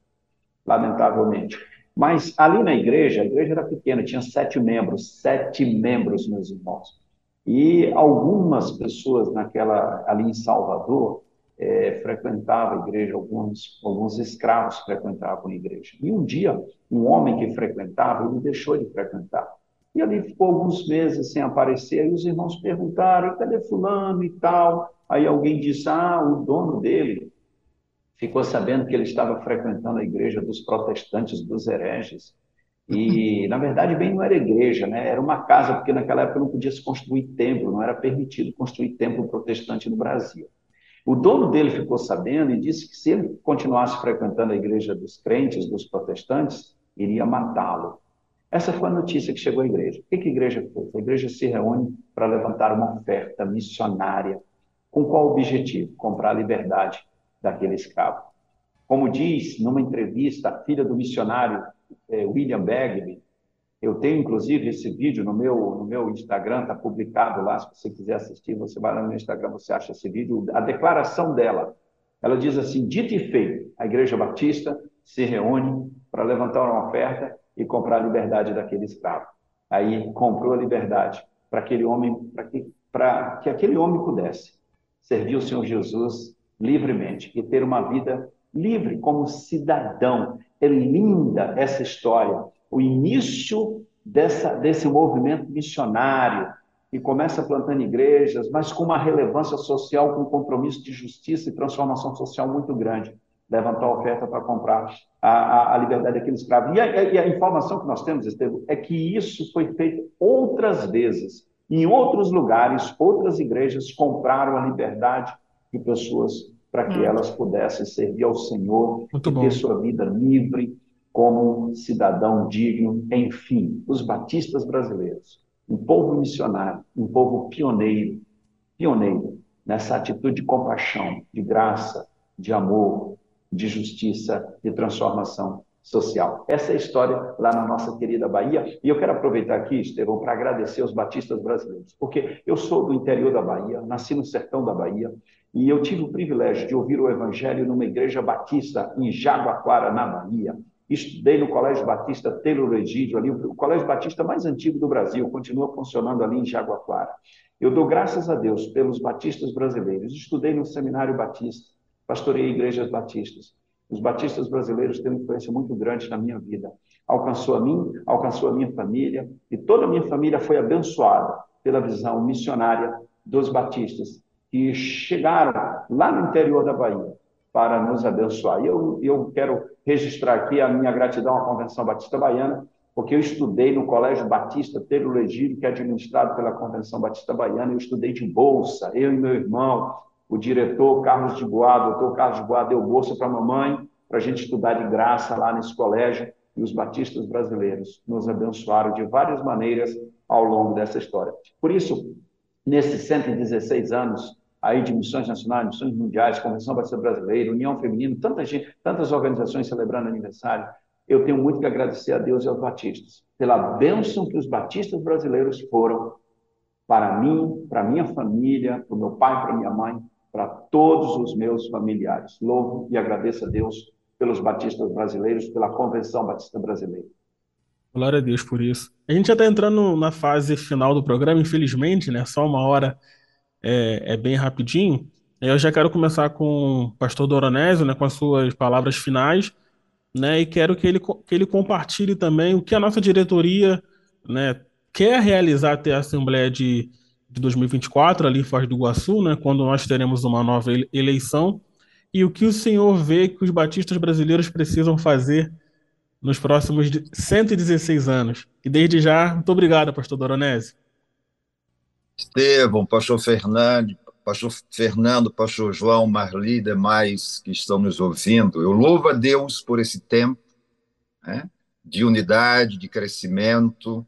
lamentavelmente. Mas ali na igreja, a igreja era pequena, tinha sete membros, sete membros, meus irmãos. E algumas pessoas naquela ali em Salvador é, frequentavam a igreja, alguns, alguns escravos frequentavam a igreja. E um dia, um homem que frequentava, ele deixou de frequentar. E ali ficou alguns meses sem aparecer. Aí os irmãos perguntaram: cadê Fulano e tal? Aí alguém disse: ah, o dono dele ficou sabendo que ele estava frequentando a igreja dos protestantes, dos hereges. E, na verdade, bem não era igreja, né? era uma casa, porque naquela época não podia se construir templo, não era permitido construir templo protestante no Brasil. O dono dele ficou sabendo e disse que se ele continuasse frequentando a igreja dos crentes, dos protestantes, iria matá-lo. Essa foi a notícia que chegou à igreja. O que a igreja fez? A igreja se reúne para levantar uma oferta missionária. Com qual objetivo? Comprar a liberdade daquele escravo. Como diz numa entrevista a filha do missionário eh, William Bagley, eu tenho inclusive esse vídeo no meu no meu Instagram, está publicado lá. Se você quiser assistir, você vai lá no Instagram, você acha esse vídeo. A declaração dela, ela diz assim: dito e feito, a Igreja Batista se reúne para levantar uma oferta e comprar a liberdade daquele escravo. Aí comprou a liberdade para aquele homem, para que, que aquele homem pudesse servir o Senhor Jesus livremente e ter uma vida livre como cidadão. É linda essa história, o início dessa, desse movimento missionário, que começa plantando igrejas, mas com uma relevância social, com um compromisso de justiça e transformação social muito grande. Levantou a oferta para comprar a, a, a, liberdade daquele escravo. E a, e a informação que nós temos, Estevam, é que isso foi feito outras vezes. Em outros lugares, outras igrejas compraram a liberdade de pessoas para que hum. elas pudessem servir ao Senhor e ter sua vida livre como cidadão digno. Enfim, os batistas brasileiros, um povo missionário, um povo pioneiro, pioneiro nessa atitude de compaixão, de graça, de amor, de justiça, de transformação social. Essa é a história lá na nossa querida Bahia. E eu quero aproveitar aqui, Estevão, para agradecer aos batistas brasileiros, porque eu sou do interior da Bahia, nasci no sertão da Bahia, e eu tive o privilégio de ouvir o evangelho numa igreja batista em Jaguaquara, na Bahia. Estudei no Colégio Batista Taylor Egídio, ali, o colégio batista mais antigo do Brasil, continua funcionando ali em Jaguaquara. Eu dou graças a Deus pelos batistas brasileiros. Estudei no Seminário Batista, pastorei igrejas batistas. Os batistas brasileiros têm uma influência muito grande na minha vida. Alcançou a mim, alcançou a minha família, e toda a minha família foi abençoada pela visão missionária dos batistas, que chegaram lá no interior da Bahia para nos abençoar. E eu, eu quero registrar aqui a minha gratidão à Convenção Batista Baiana, porque eu estudei no Colégio Batista Pedro Legírio, que é administrado pela Convenção Batista Baiana, eu estudei de bolsa, eu e meu irmão, o diretor Carlos de Boa, doutor Carlos de Boa, deu bolsa para a mamãe, para a gente estudar de graça lá nesse colégio, e os batistas brasileiros nos abençoaram de várias maneiras ao longo dessa história. Por isso, nesses 116 anos aí de missões nacionais, missões mundiais, Convenção Batista Brasileira, União Feminina, tanta gente, tantas organizações celebrando aniversário, eu tenho muito que agradecer a Deus e aos batistas pela bênção que os batistas brasileiros foram para mim, para minha família, para o meu pai, para minha mãe, para todos os meus familiares. Louvo e agradeço a Deus pelos batistas brasileiros, pela Convenção Batista Brasileira.
Glória a Deus por isso. A gente já está entrando na fase final do programa, infelizmente, né? Só uma hora é, é bem rapidinho. Eu já quero começar com o pastor Doronésio, né, com as suas palavras finais, né, e quero que ele, que ele compartilhe também o que a nossa diretoria né, quer realizar até a Assembleia de de 2024, ali em Foz do Iguaçu, né, quando nós teremos uma nova eleição, e o que o senhor vê que os batistas brasileiros precisam fazer nos próximos 116 anos. E desde já, muito obrigado, pastor Doronese.
Estevam, pastor Fernando, pastor Fernando, pastor João, Marli e demais que estão nos ouvindo, eu louvo a Deus por esse tempo né, de unidade, de crescimento,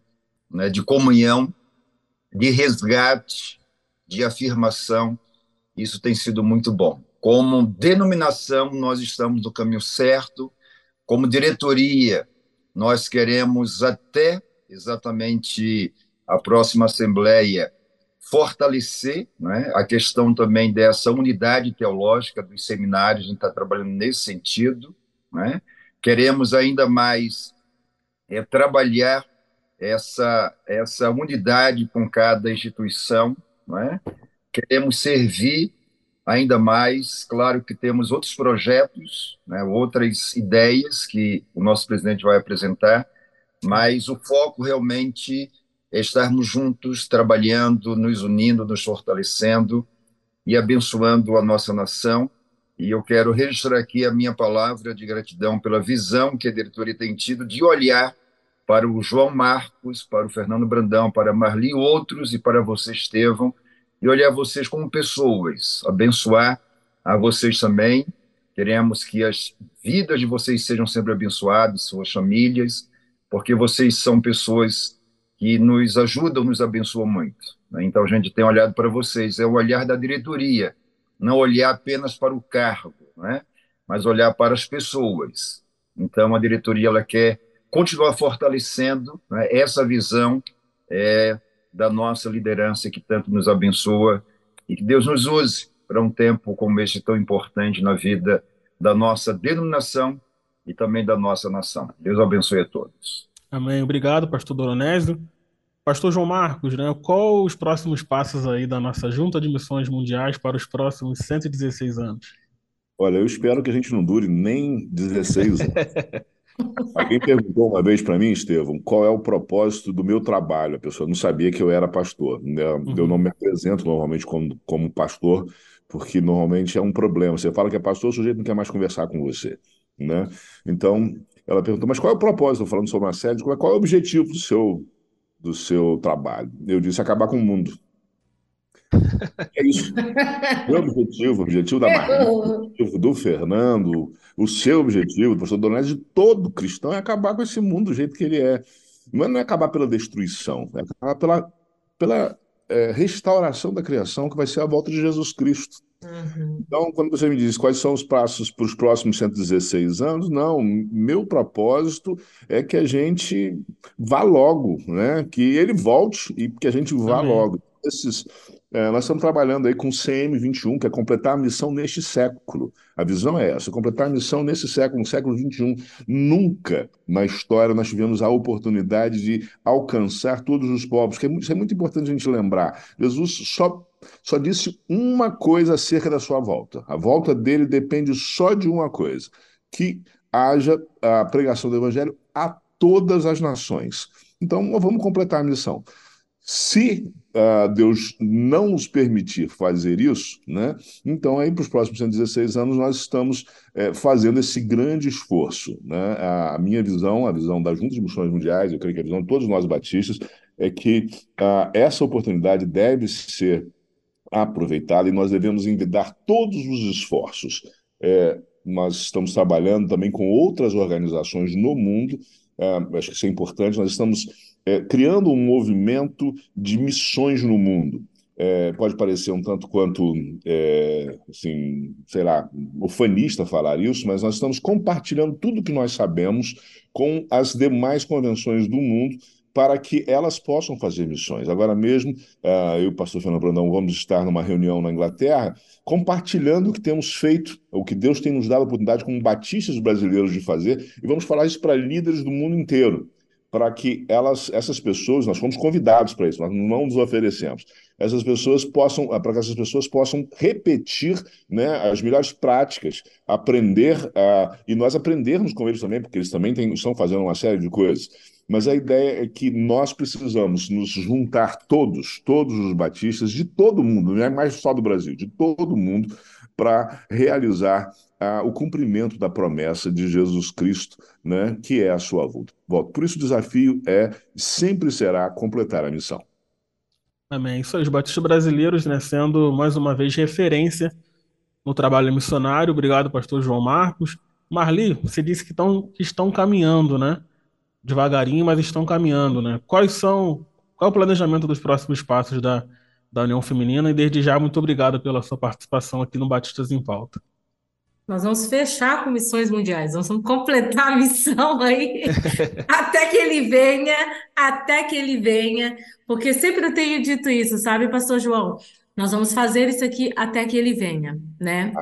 né, de comunhão, de resgate, de afirmação. Isso tem sido muito bom. Como denominação, nós estamos no caminho certo. Como diretoria, nós queremos até exatamente a próxima Assembleia fortalecer né, a questão também dessa unidade teológica dos seminários, a gente está trabalhando nesse sentido. Né? Queremos ainda mais é, trabalhar essa, essa unidade com cada instituição. Né? Queremos servir ainda mais. Claro que temos outros projetos, né, outras ideias que o nosso presidente vai apresentar, mas o foco realmente estarmos juntos, trabalhando, nos unindo, nos fortalecendo e abençoando a nossa nação. E eu quero registrar aqui a minha palavra de gratidão pela visão que a diretoria tem tido de olhar para o João Marcos, para o Fernando Brandão, para Marli e outros, e para você, Estevão, e olhar vocês como pessoas, abençoar a vocês também. Queremos que as vidas de vocês sejam sempre abençoadas, suas famílias, porque vocês são pessoas que nos ajudam, nos abençoam muito. Né? Então, a gente tem olhado para vocês, é o olhar da diretoria, não olhar apenas para o cargo, né? mas olhar para as pessoas. Então, a diretoria ela quer continuar fortalecendo né, essa visão é, da nossa liderança que tanto nos abençoa e que Deus nos use para um tempo como este tão importante na vida da nossa denominação e também da nossa nação. Deus abençoe a todos.
Amém. Obrigado, pastor Doronésio. Pastor João Marcos, né, qual os próximos passos aí da nossa Junta de Missões Mundiais para os próximos 116 anos?
Olha, eu espero que a gente não dure nem 16 anos. Alguém perguntou uma vez para mim, Estevão, qual é o propósito do meu trabalho? A pessoa não sabia que eu era pastor. Né? Uhum. Eu não me apresento normalmente como, como pastor, porque normalmente é um problema. Você fala que é pastor, o sujeito não quer mais conversar com você. Né? Então, ela perguntou, mas qual é o propósito? Falando sobre série, qual é o objetivo do seu, do seu trabalho? Eu disse, acabar com o mundo. É isso. Meu objetivo, o objetivo da Maria, o objetivo do Fernando, o seu objetivo, do pastor Donésio, de todo cristão, é acabar com esse mundo do jeito que ele é. Mas não é acabar pela destruição, é acabar pela, pela é, restauração da criação, que vai ser a volta de Jesus Cristo. Uhum. Então, quando você me diz quais são os passos para os próximos 116 anos, não, meu propósito é que a gente vá logo, né? que ele volte e que a gente vá Amém. logo. Esses, é, nós estamos trabalhando aí com o CM21, que é completar a missão neste século. A visão é essa, completar a missão nesse século, no século 21. Nunca na história nós tivemos a oportunidade de alcançar todos os povos, que é muito, isso é muito importante a gente lembrar. Jesus só só disse uma coisa acerca da sua volta. A volta dele depende só de uma coisa: que haja a pregação do evangelho a todas as nações. Então, vamos completar a missão. Se uh, Deus não nos permitir fazer isso, né, então aí para os próximos 116 anos nós estamos é, fazendo esse grande esforço. Né? A, minha visão, a visão da Junta de Missões Mundiais, eu creio que a visão de todos nós batistas, é que uh, essa oportunidade deve ser aproveitada e nós devemos envidar todos os esforços. É, nós estamos trabalhando também com outras organizações no mundo, uh, acho que isso é importante, nós estamos é, criando um movimento de missões no mundo. É, pode parecer um tanto quanto, é, assim, sei lá, ufanista falar isso, mas nós estamos compartilhando tudo que nós sabemos com as demais convenções do mundo para que elas possam fazer missões. Agora mesmo, uh, eu e o pastor Fernando Brandão vamos estar numa reunião na Inglaterra, compartilhando o que temos feito, o que Deus tem nos dado a oportunidade como batistas brasileiros de fazer, e vamos falar isso para líderes do mundo inteiro para que elas, essas pessoas, nós fomos convidados para isso, nós não nos oferecemos, essas pessoas possam, para que essas pessoas possam repetir né, as melhores práticas, aprender, uh, e nós aprendermos com eles também, porque eles também têm, estão fazendo uma série de coisas. Mas a ideia é que nós precisamos nos juntar todos, todos os batistas de todo mundo, não é mais só do Brasil, de todo mundo, para realizar o cumprimento da promessa de Jesus Cristo, né, que é a sua volta. Por isso o desafio é, sempre será, completar a missão.
Amém. Isso aí, os batistas brasileiros né, sendo mais uma vez referência no trabalho missionário. Obrigado, pastor João Marcos. Marli, você disse que, tão, que estão caminhando, né? Devagarinho, mas estão caminhando, né? Quais são, qual é o planejamento dos próximos passos da, da União Feminina? E desde já, muito obrigado pela sua participação aqui no Batistas em Pauta.
Nós vamos fechar com missões mundiais, nós vamos completar a missão aí até que ele venha, até que ele venha, porque sempre eu tenho dito isso, sabe, Pastor João? Nós vamos fazer isso aqui até que ele venha, né?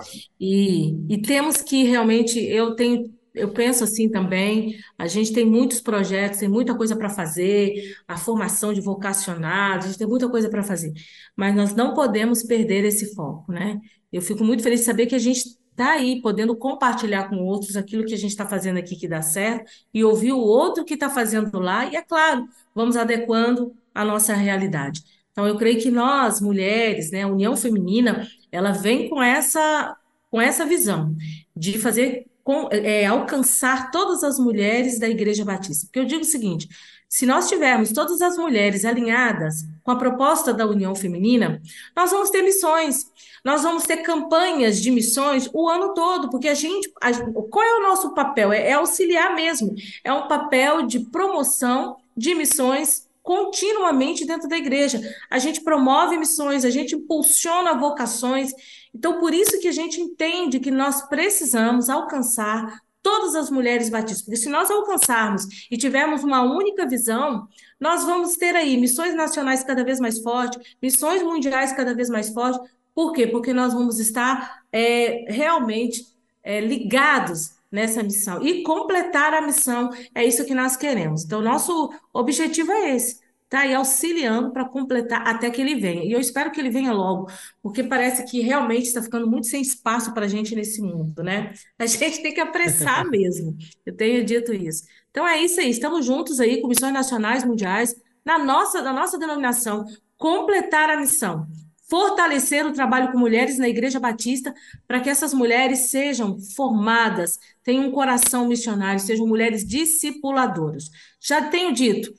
E, e temos que realmente, eu tenho, eu penso assim também, a gente tem muitos projetos, tem muita coisa para fazer, a formação de vocacionados, a gente tem muita coisa para fazer, mas nós não podemos perder esse foco, né? Eu fico muito feliz de saber que a gente está aí podendo compartilhar com outros aquilo que a gente está fazendo aqui que dá certo e ouvir o outro que está fazendo lá, e é claro, vamos adequando a nossa realidade. Então, eu creio que nós, mulheres, né, a União Feminina, ela vem com essa, com essa visão de fazer, com, é, alcançar todas as mulheres da Igreja Batista. Porque eu digo o seguinte: se nós tivermos todas as mulheres alinhadas com a proposta da União Feminina, nós vamos ter missões. Nós vamos ter campanhas de missões o ano todo, porque a gente. A, qual é o nosso papel? É, é auxiliar mesmo. É um papel de promoção de missões continuamente dentro da igreja. A gente promove missões, a gente impulsiona vocações. Então, por isso que a gente entende que nós precisamos alcançar todas as mulheres batistas, porque se nós alcançarmos e tivermos uma única visão, nós vamos ter aí missões nacionais cada vez mais fortes, missões mundiais cada vez mais fortes, por quê? Porque nós vamos estar é, realmente é, ligados nessa missão e completar a missão é isso que nós queremos. Então, nosso objetivo é esse, tá aí auxiliando para completar até que ele venha. E eu espero que ele venha logo, porque parece que realmente está ficando muito sem espaço para a gente nesse mundo, né? A gente tem que apressar mesmo. Eu tenho dito isso. Então é isso aí. Estamos juntos aí com missões nacionais, mundiais, na nossa, na nossa denominação, completar a missão fortalecer o trabalho com mulheres na Igreja Batista, para que essas mulheres sejam formadas, tenham um coração missionário, sejam mulheres discipuladoras. Já tenho dito,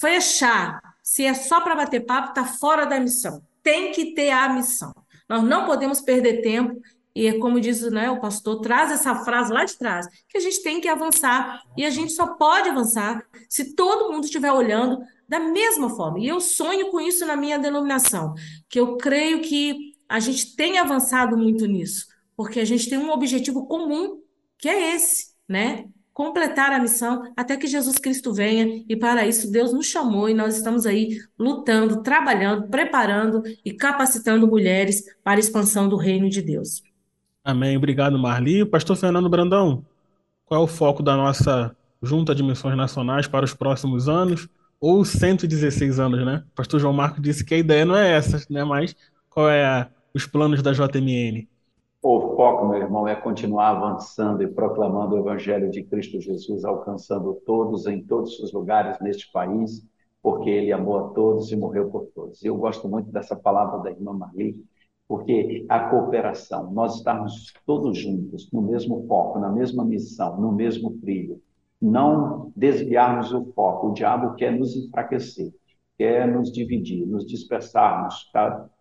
fechar, se é só para bater papo, está fora da missão. Tem que ter a missão. Nós não podemos perder tempo e é como diz né, o pastor, traz essa frase lá de trás, que a gente tem que avançar. E a gente só pode avançar se todo mundo estiver olhando da mesma forma. E eu sonho com isso na minha denominação, que eu creio que a gente tem avançado muito nisso, porque a gente tem um objetivo comum, que é esse, né? Completar a missão até que Jesus Cristo venha, e para isso Deus nos chamou e nós estamos aí lutando, trabalhando, preparando e capacitando mulheres para a expansão do reino de Deus.
Amém. Obrigado, Marli. Pastor Fernando Brandão, qual é o foco da nossa Junta de Missões Nacionais para os próximos anos? Ou 116 anos, né? O pastor João Marcos disse que a ideia não é essa, né? Mas qual é a, os planos da JMN?
O foco, meu irmão, é continuar avançando e proclamando o Evangelho de Cristo Jesus, alcançando todos em todos os lugares neste país, porque Ele amou a todos e morreu por todos. Eu gosto muito dessa palavra da irmã Marli, porque a cooperação, nós estamos todos juntos, no mesmo foco, na mesma missão, no mesmo trilho, não desviarmos o foco. O diabo quer nos enfraquecer, quer nos dividir, nos dispersarmos,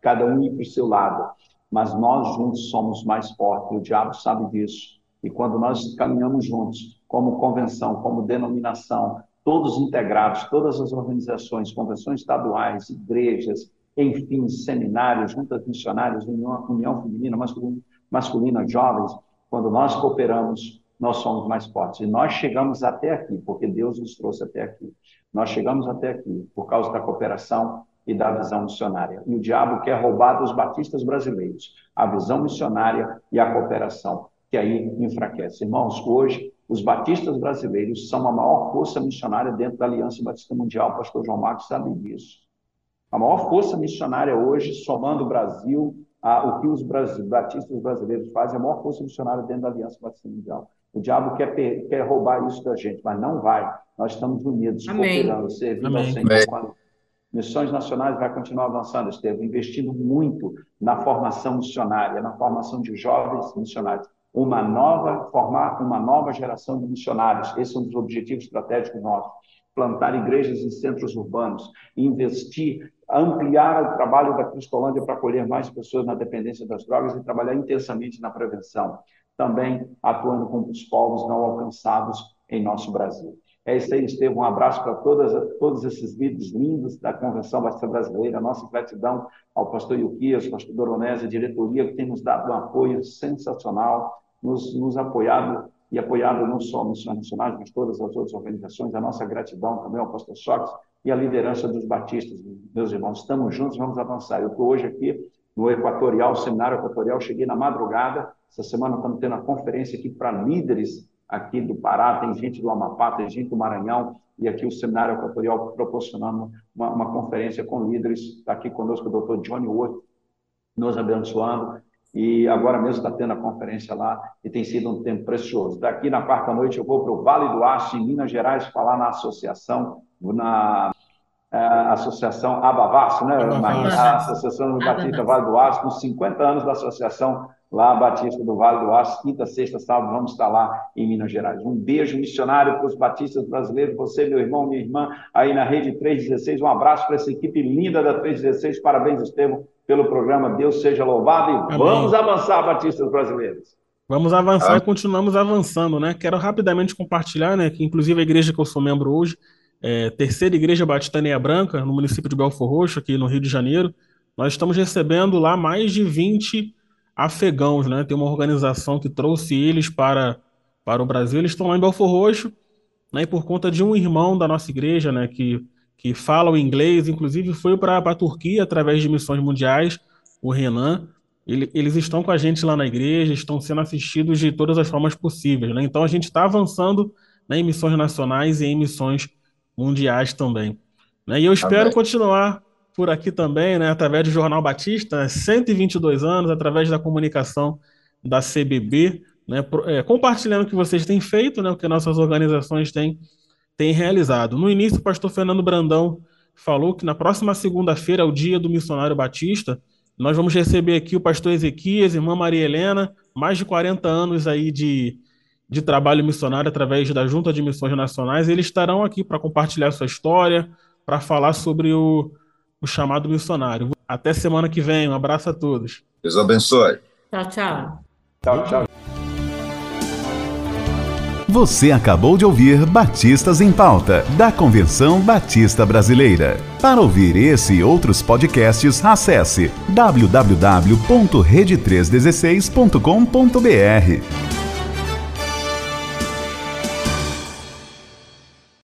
cada um ir para o seu lado. Mas nós juntos somos mais fortes, o diabo sabe disso. E quando nós caminhamos juntos, como convenção, como denominação, todos integrados, todas as organizações, convenções estaduais, igrejas, enfim, seminários, juntas missionárias, união, união feminina, masculina, masculina, jovens, quando nós cooperamos, nós somos mais fortes. E nós chegamos até aqui, porque Deus nos trouxe até aqui. Nós chegamos até aqui por causa da cooperação e da visão missionária. E o diabo quer roubar dos batistas brasileiros a visão missionária e a cooperação, que aí enfraquece. Irmãos, hoje os batistas brasileiros são a maior força missionária dentro da Aliança Batista Mundial. O pastor João Marcos sabe disso. A maior força missionária hoje, somando o Brasil, a, o que os batistas brasileiros fazem, é a maior força missionária dentro da Aliança Batista Mundial. O diabo quer, quer roubar isso da gente, mas não vai. Nós estamos unidos, Amém. cooperando, servindo Amém. ao Senhor. Quando Missões Nacionais vai continuar avançando, Estevam, investindo muito na formação missionária, na formação de jovens missionários. Uma nova, formar uma nova geração de missionários. Esse é um dos objetivos estratégicos nossos. Plantar igrejas em centros urbanos, investir, ampliar o trabalho da Cristolândia para acolher mais pessoas na dependência das drogas e trabalhar intensamente na prevenção também atuando com os povos não alcançados em nosso Brasil. É isso aí, Estevam. Um abraço para todos esses líderes lindos da Convenção Batista Brasileira. Nossa gratidão ao pastor Yuquias, pastor Doronese, a diretoria, que tem nos dado um apoio sensacional, nos, nos apoiado e apoiado não só Missões Nacionais, mas todas as outras organizações. A nossa gratidão também ao pastor Sox e à liderança dos batistas. Meus irmãos, estamos juntos, vamos avançar. Eu estou hoje aqui no Equatorial, Seminário Equatorial, cheguei na madrugada. Essa semana estamos tendo a conferência aqui para líderes aqui do Pará, tem gente do Amapá, tem gente do Maranhão, e aqui o Seminário Equatorial proporcionando uma, uma conferência com líderes. Está aqui conosco o doutor Johnny Wood, nos abençoando. E agora mesmo está tendo a conferência lá e tem sido um tempo precioso. Daqui na quarta noite eu vou para o Vale do Aço, em Minas Gerais, falar na associação, na é, Associação Abavaço, né, A Associação do Batista Vale do Aço, com 50 anos da associação lá Batista do Vale do Aço, quinta, sexta, sábado, vamos estar lá em Minas Gerais. Um beijo missionário para os batistas brasileiros, você, meu irmão, minha irmã, aí na Rede 316, um abraço para essa equipe linda da 316, parabéns, Estevam, pelo programa, Deus seja louvado e Amém. vamos avançar, batistas brasileiros.
Vamos avançar ah. e continuamos avançando, né? Quero rapidamente compartilhar, né, que inclusive a igreja que eu sou membro hoje, é, Terceira Igreja Batista Neia Branca, no município de Belfor Roxo, aqui no Rio de Janeiro, nós estamos recebendo lá mais de 20 afegãos, né? Tem uma organização que trouxe eles para, para o Brasil. Eles estão lá em Belfor Roxo, né? E por conta de um irmão da nossa igreja, né? Que, que fala o inglês, inclusive foi para a Turquia através de missões mundiais, o Renan. Ele, eles estão com a gente lá na igreja, estão sendo assistidos de todas as formas possíveis, né? Então a gente está avançando né, em missões nacionais e em missões mundiais também. Né? E eu espero Amém. continuar por aqui também, né, através do Jornal Batista, 122 né, anos, através da comunicação da CBB, né, é, compartilhando o que vocês têm feito, né, o que nossas organizações têm, têm realizado. No início, o pastor Fernando Brandão falou que na próxima segunda-feira, é o dia do missionário batista, nós vamos receber aqui o pastor Ezequias, irmã Maria Helena, mais de 40 anos aí de, de trabalho missionário através da Junta de Missões Nacionais. Eles estarão aqui para compartilhar sua história, para falar sobre o, o chamado missionário. Até semana que vem. Um abraço a todos.
Deus abençoe.
Tchau, tchau.
Tchau, tchau.
Você acabou de ouvir Batistas em Pauta, da Convenção Batista Brasileira. Para ouvir esse e outros podcasts, acesse www.rede316.com.br.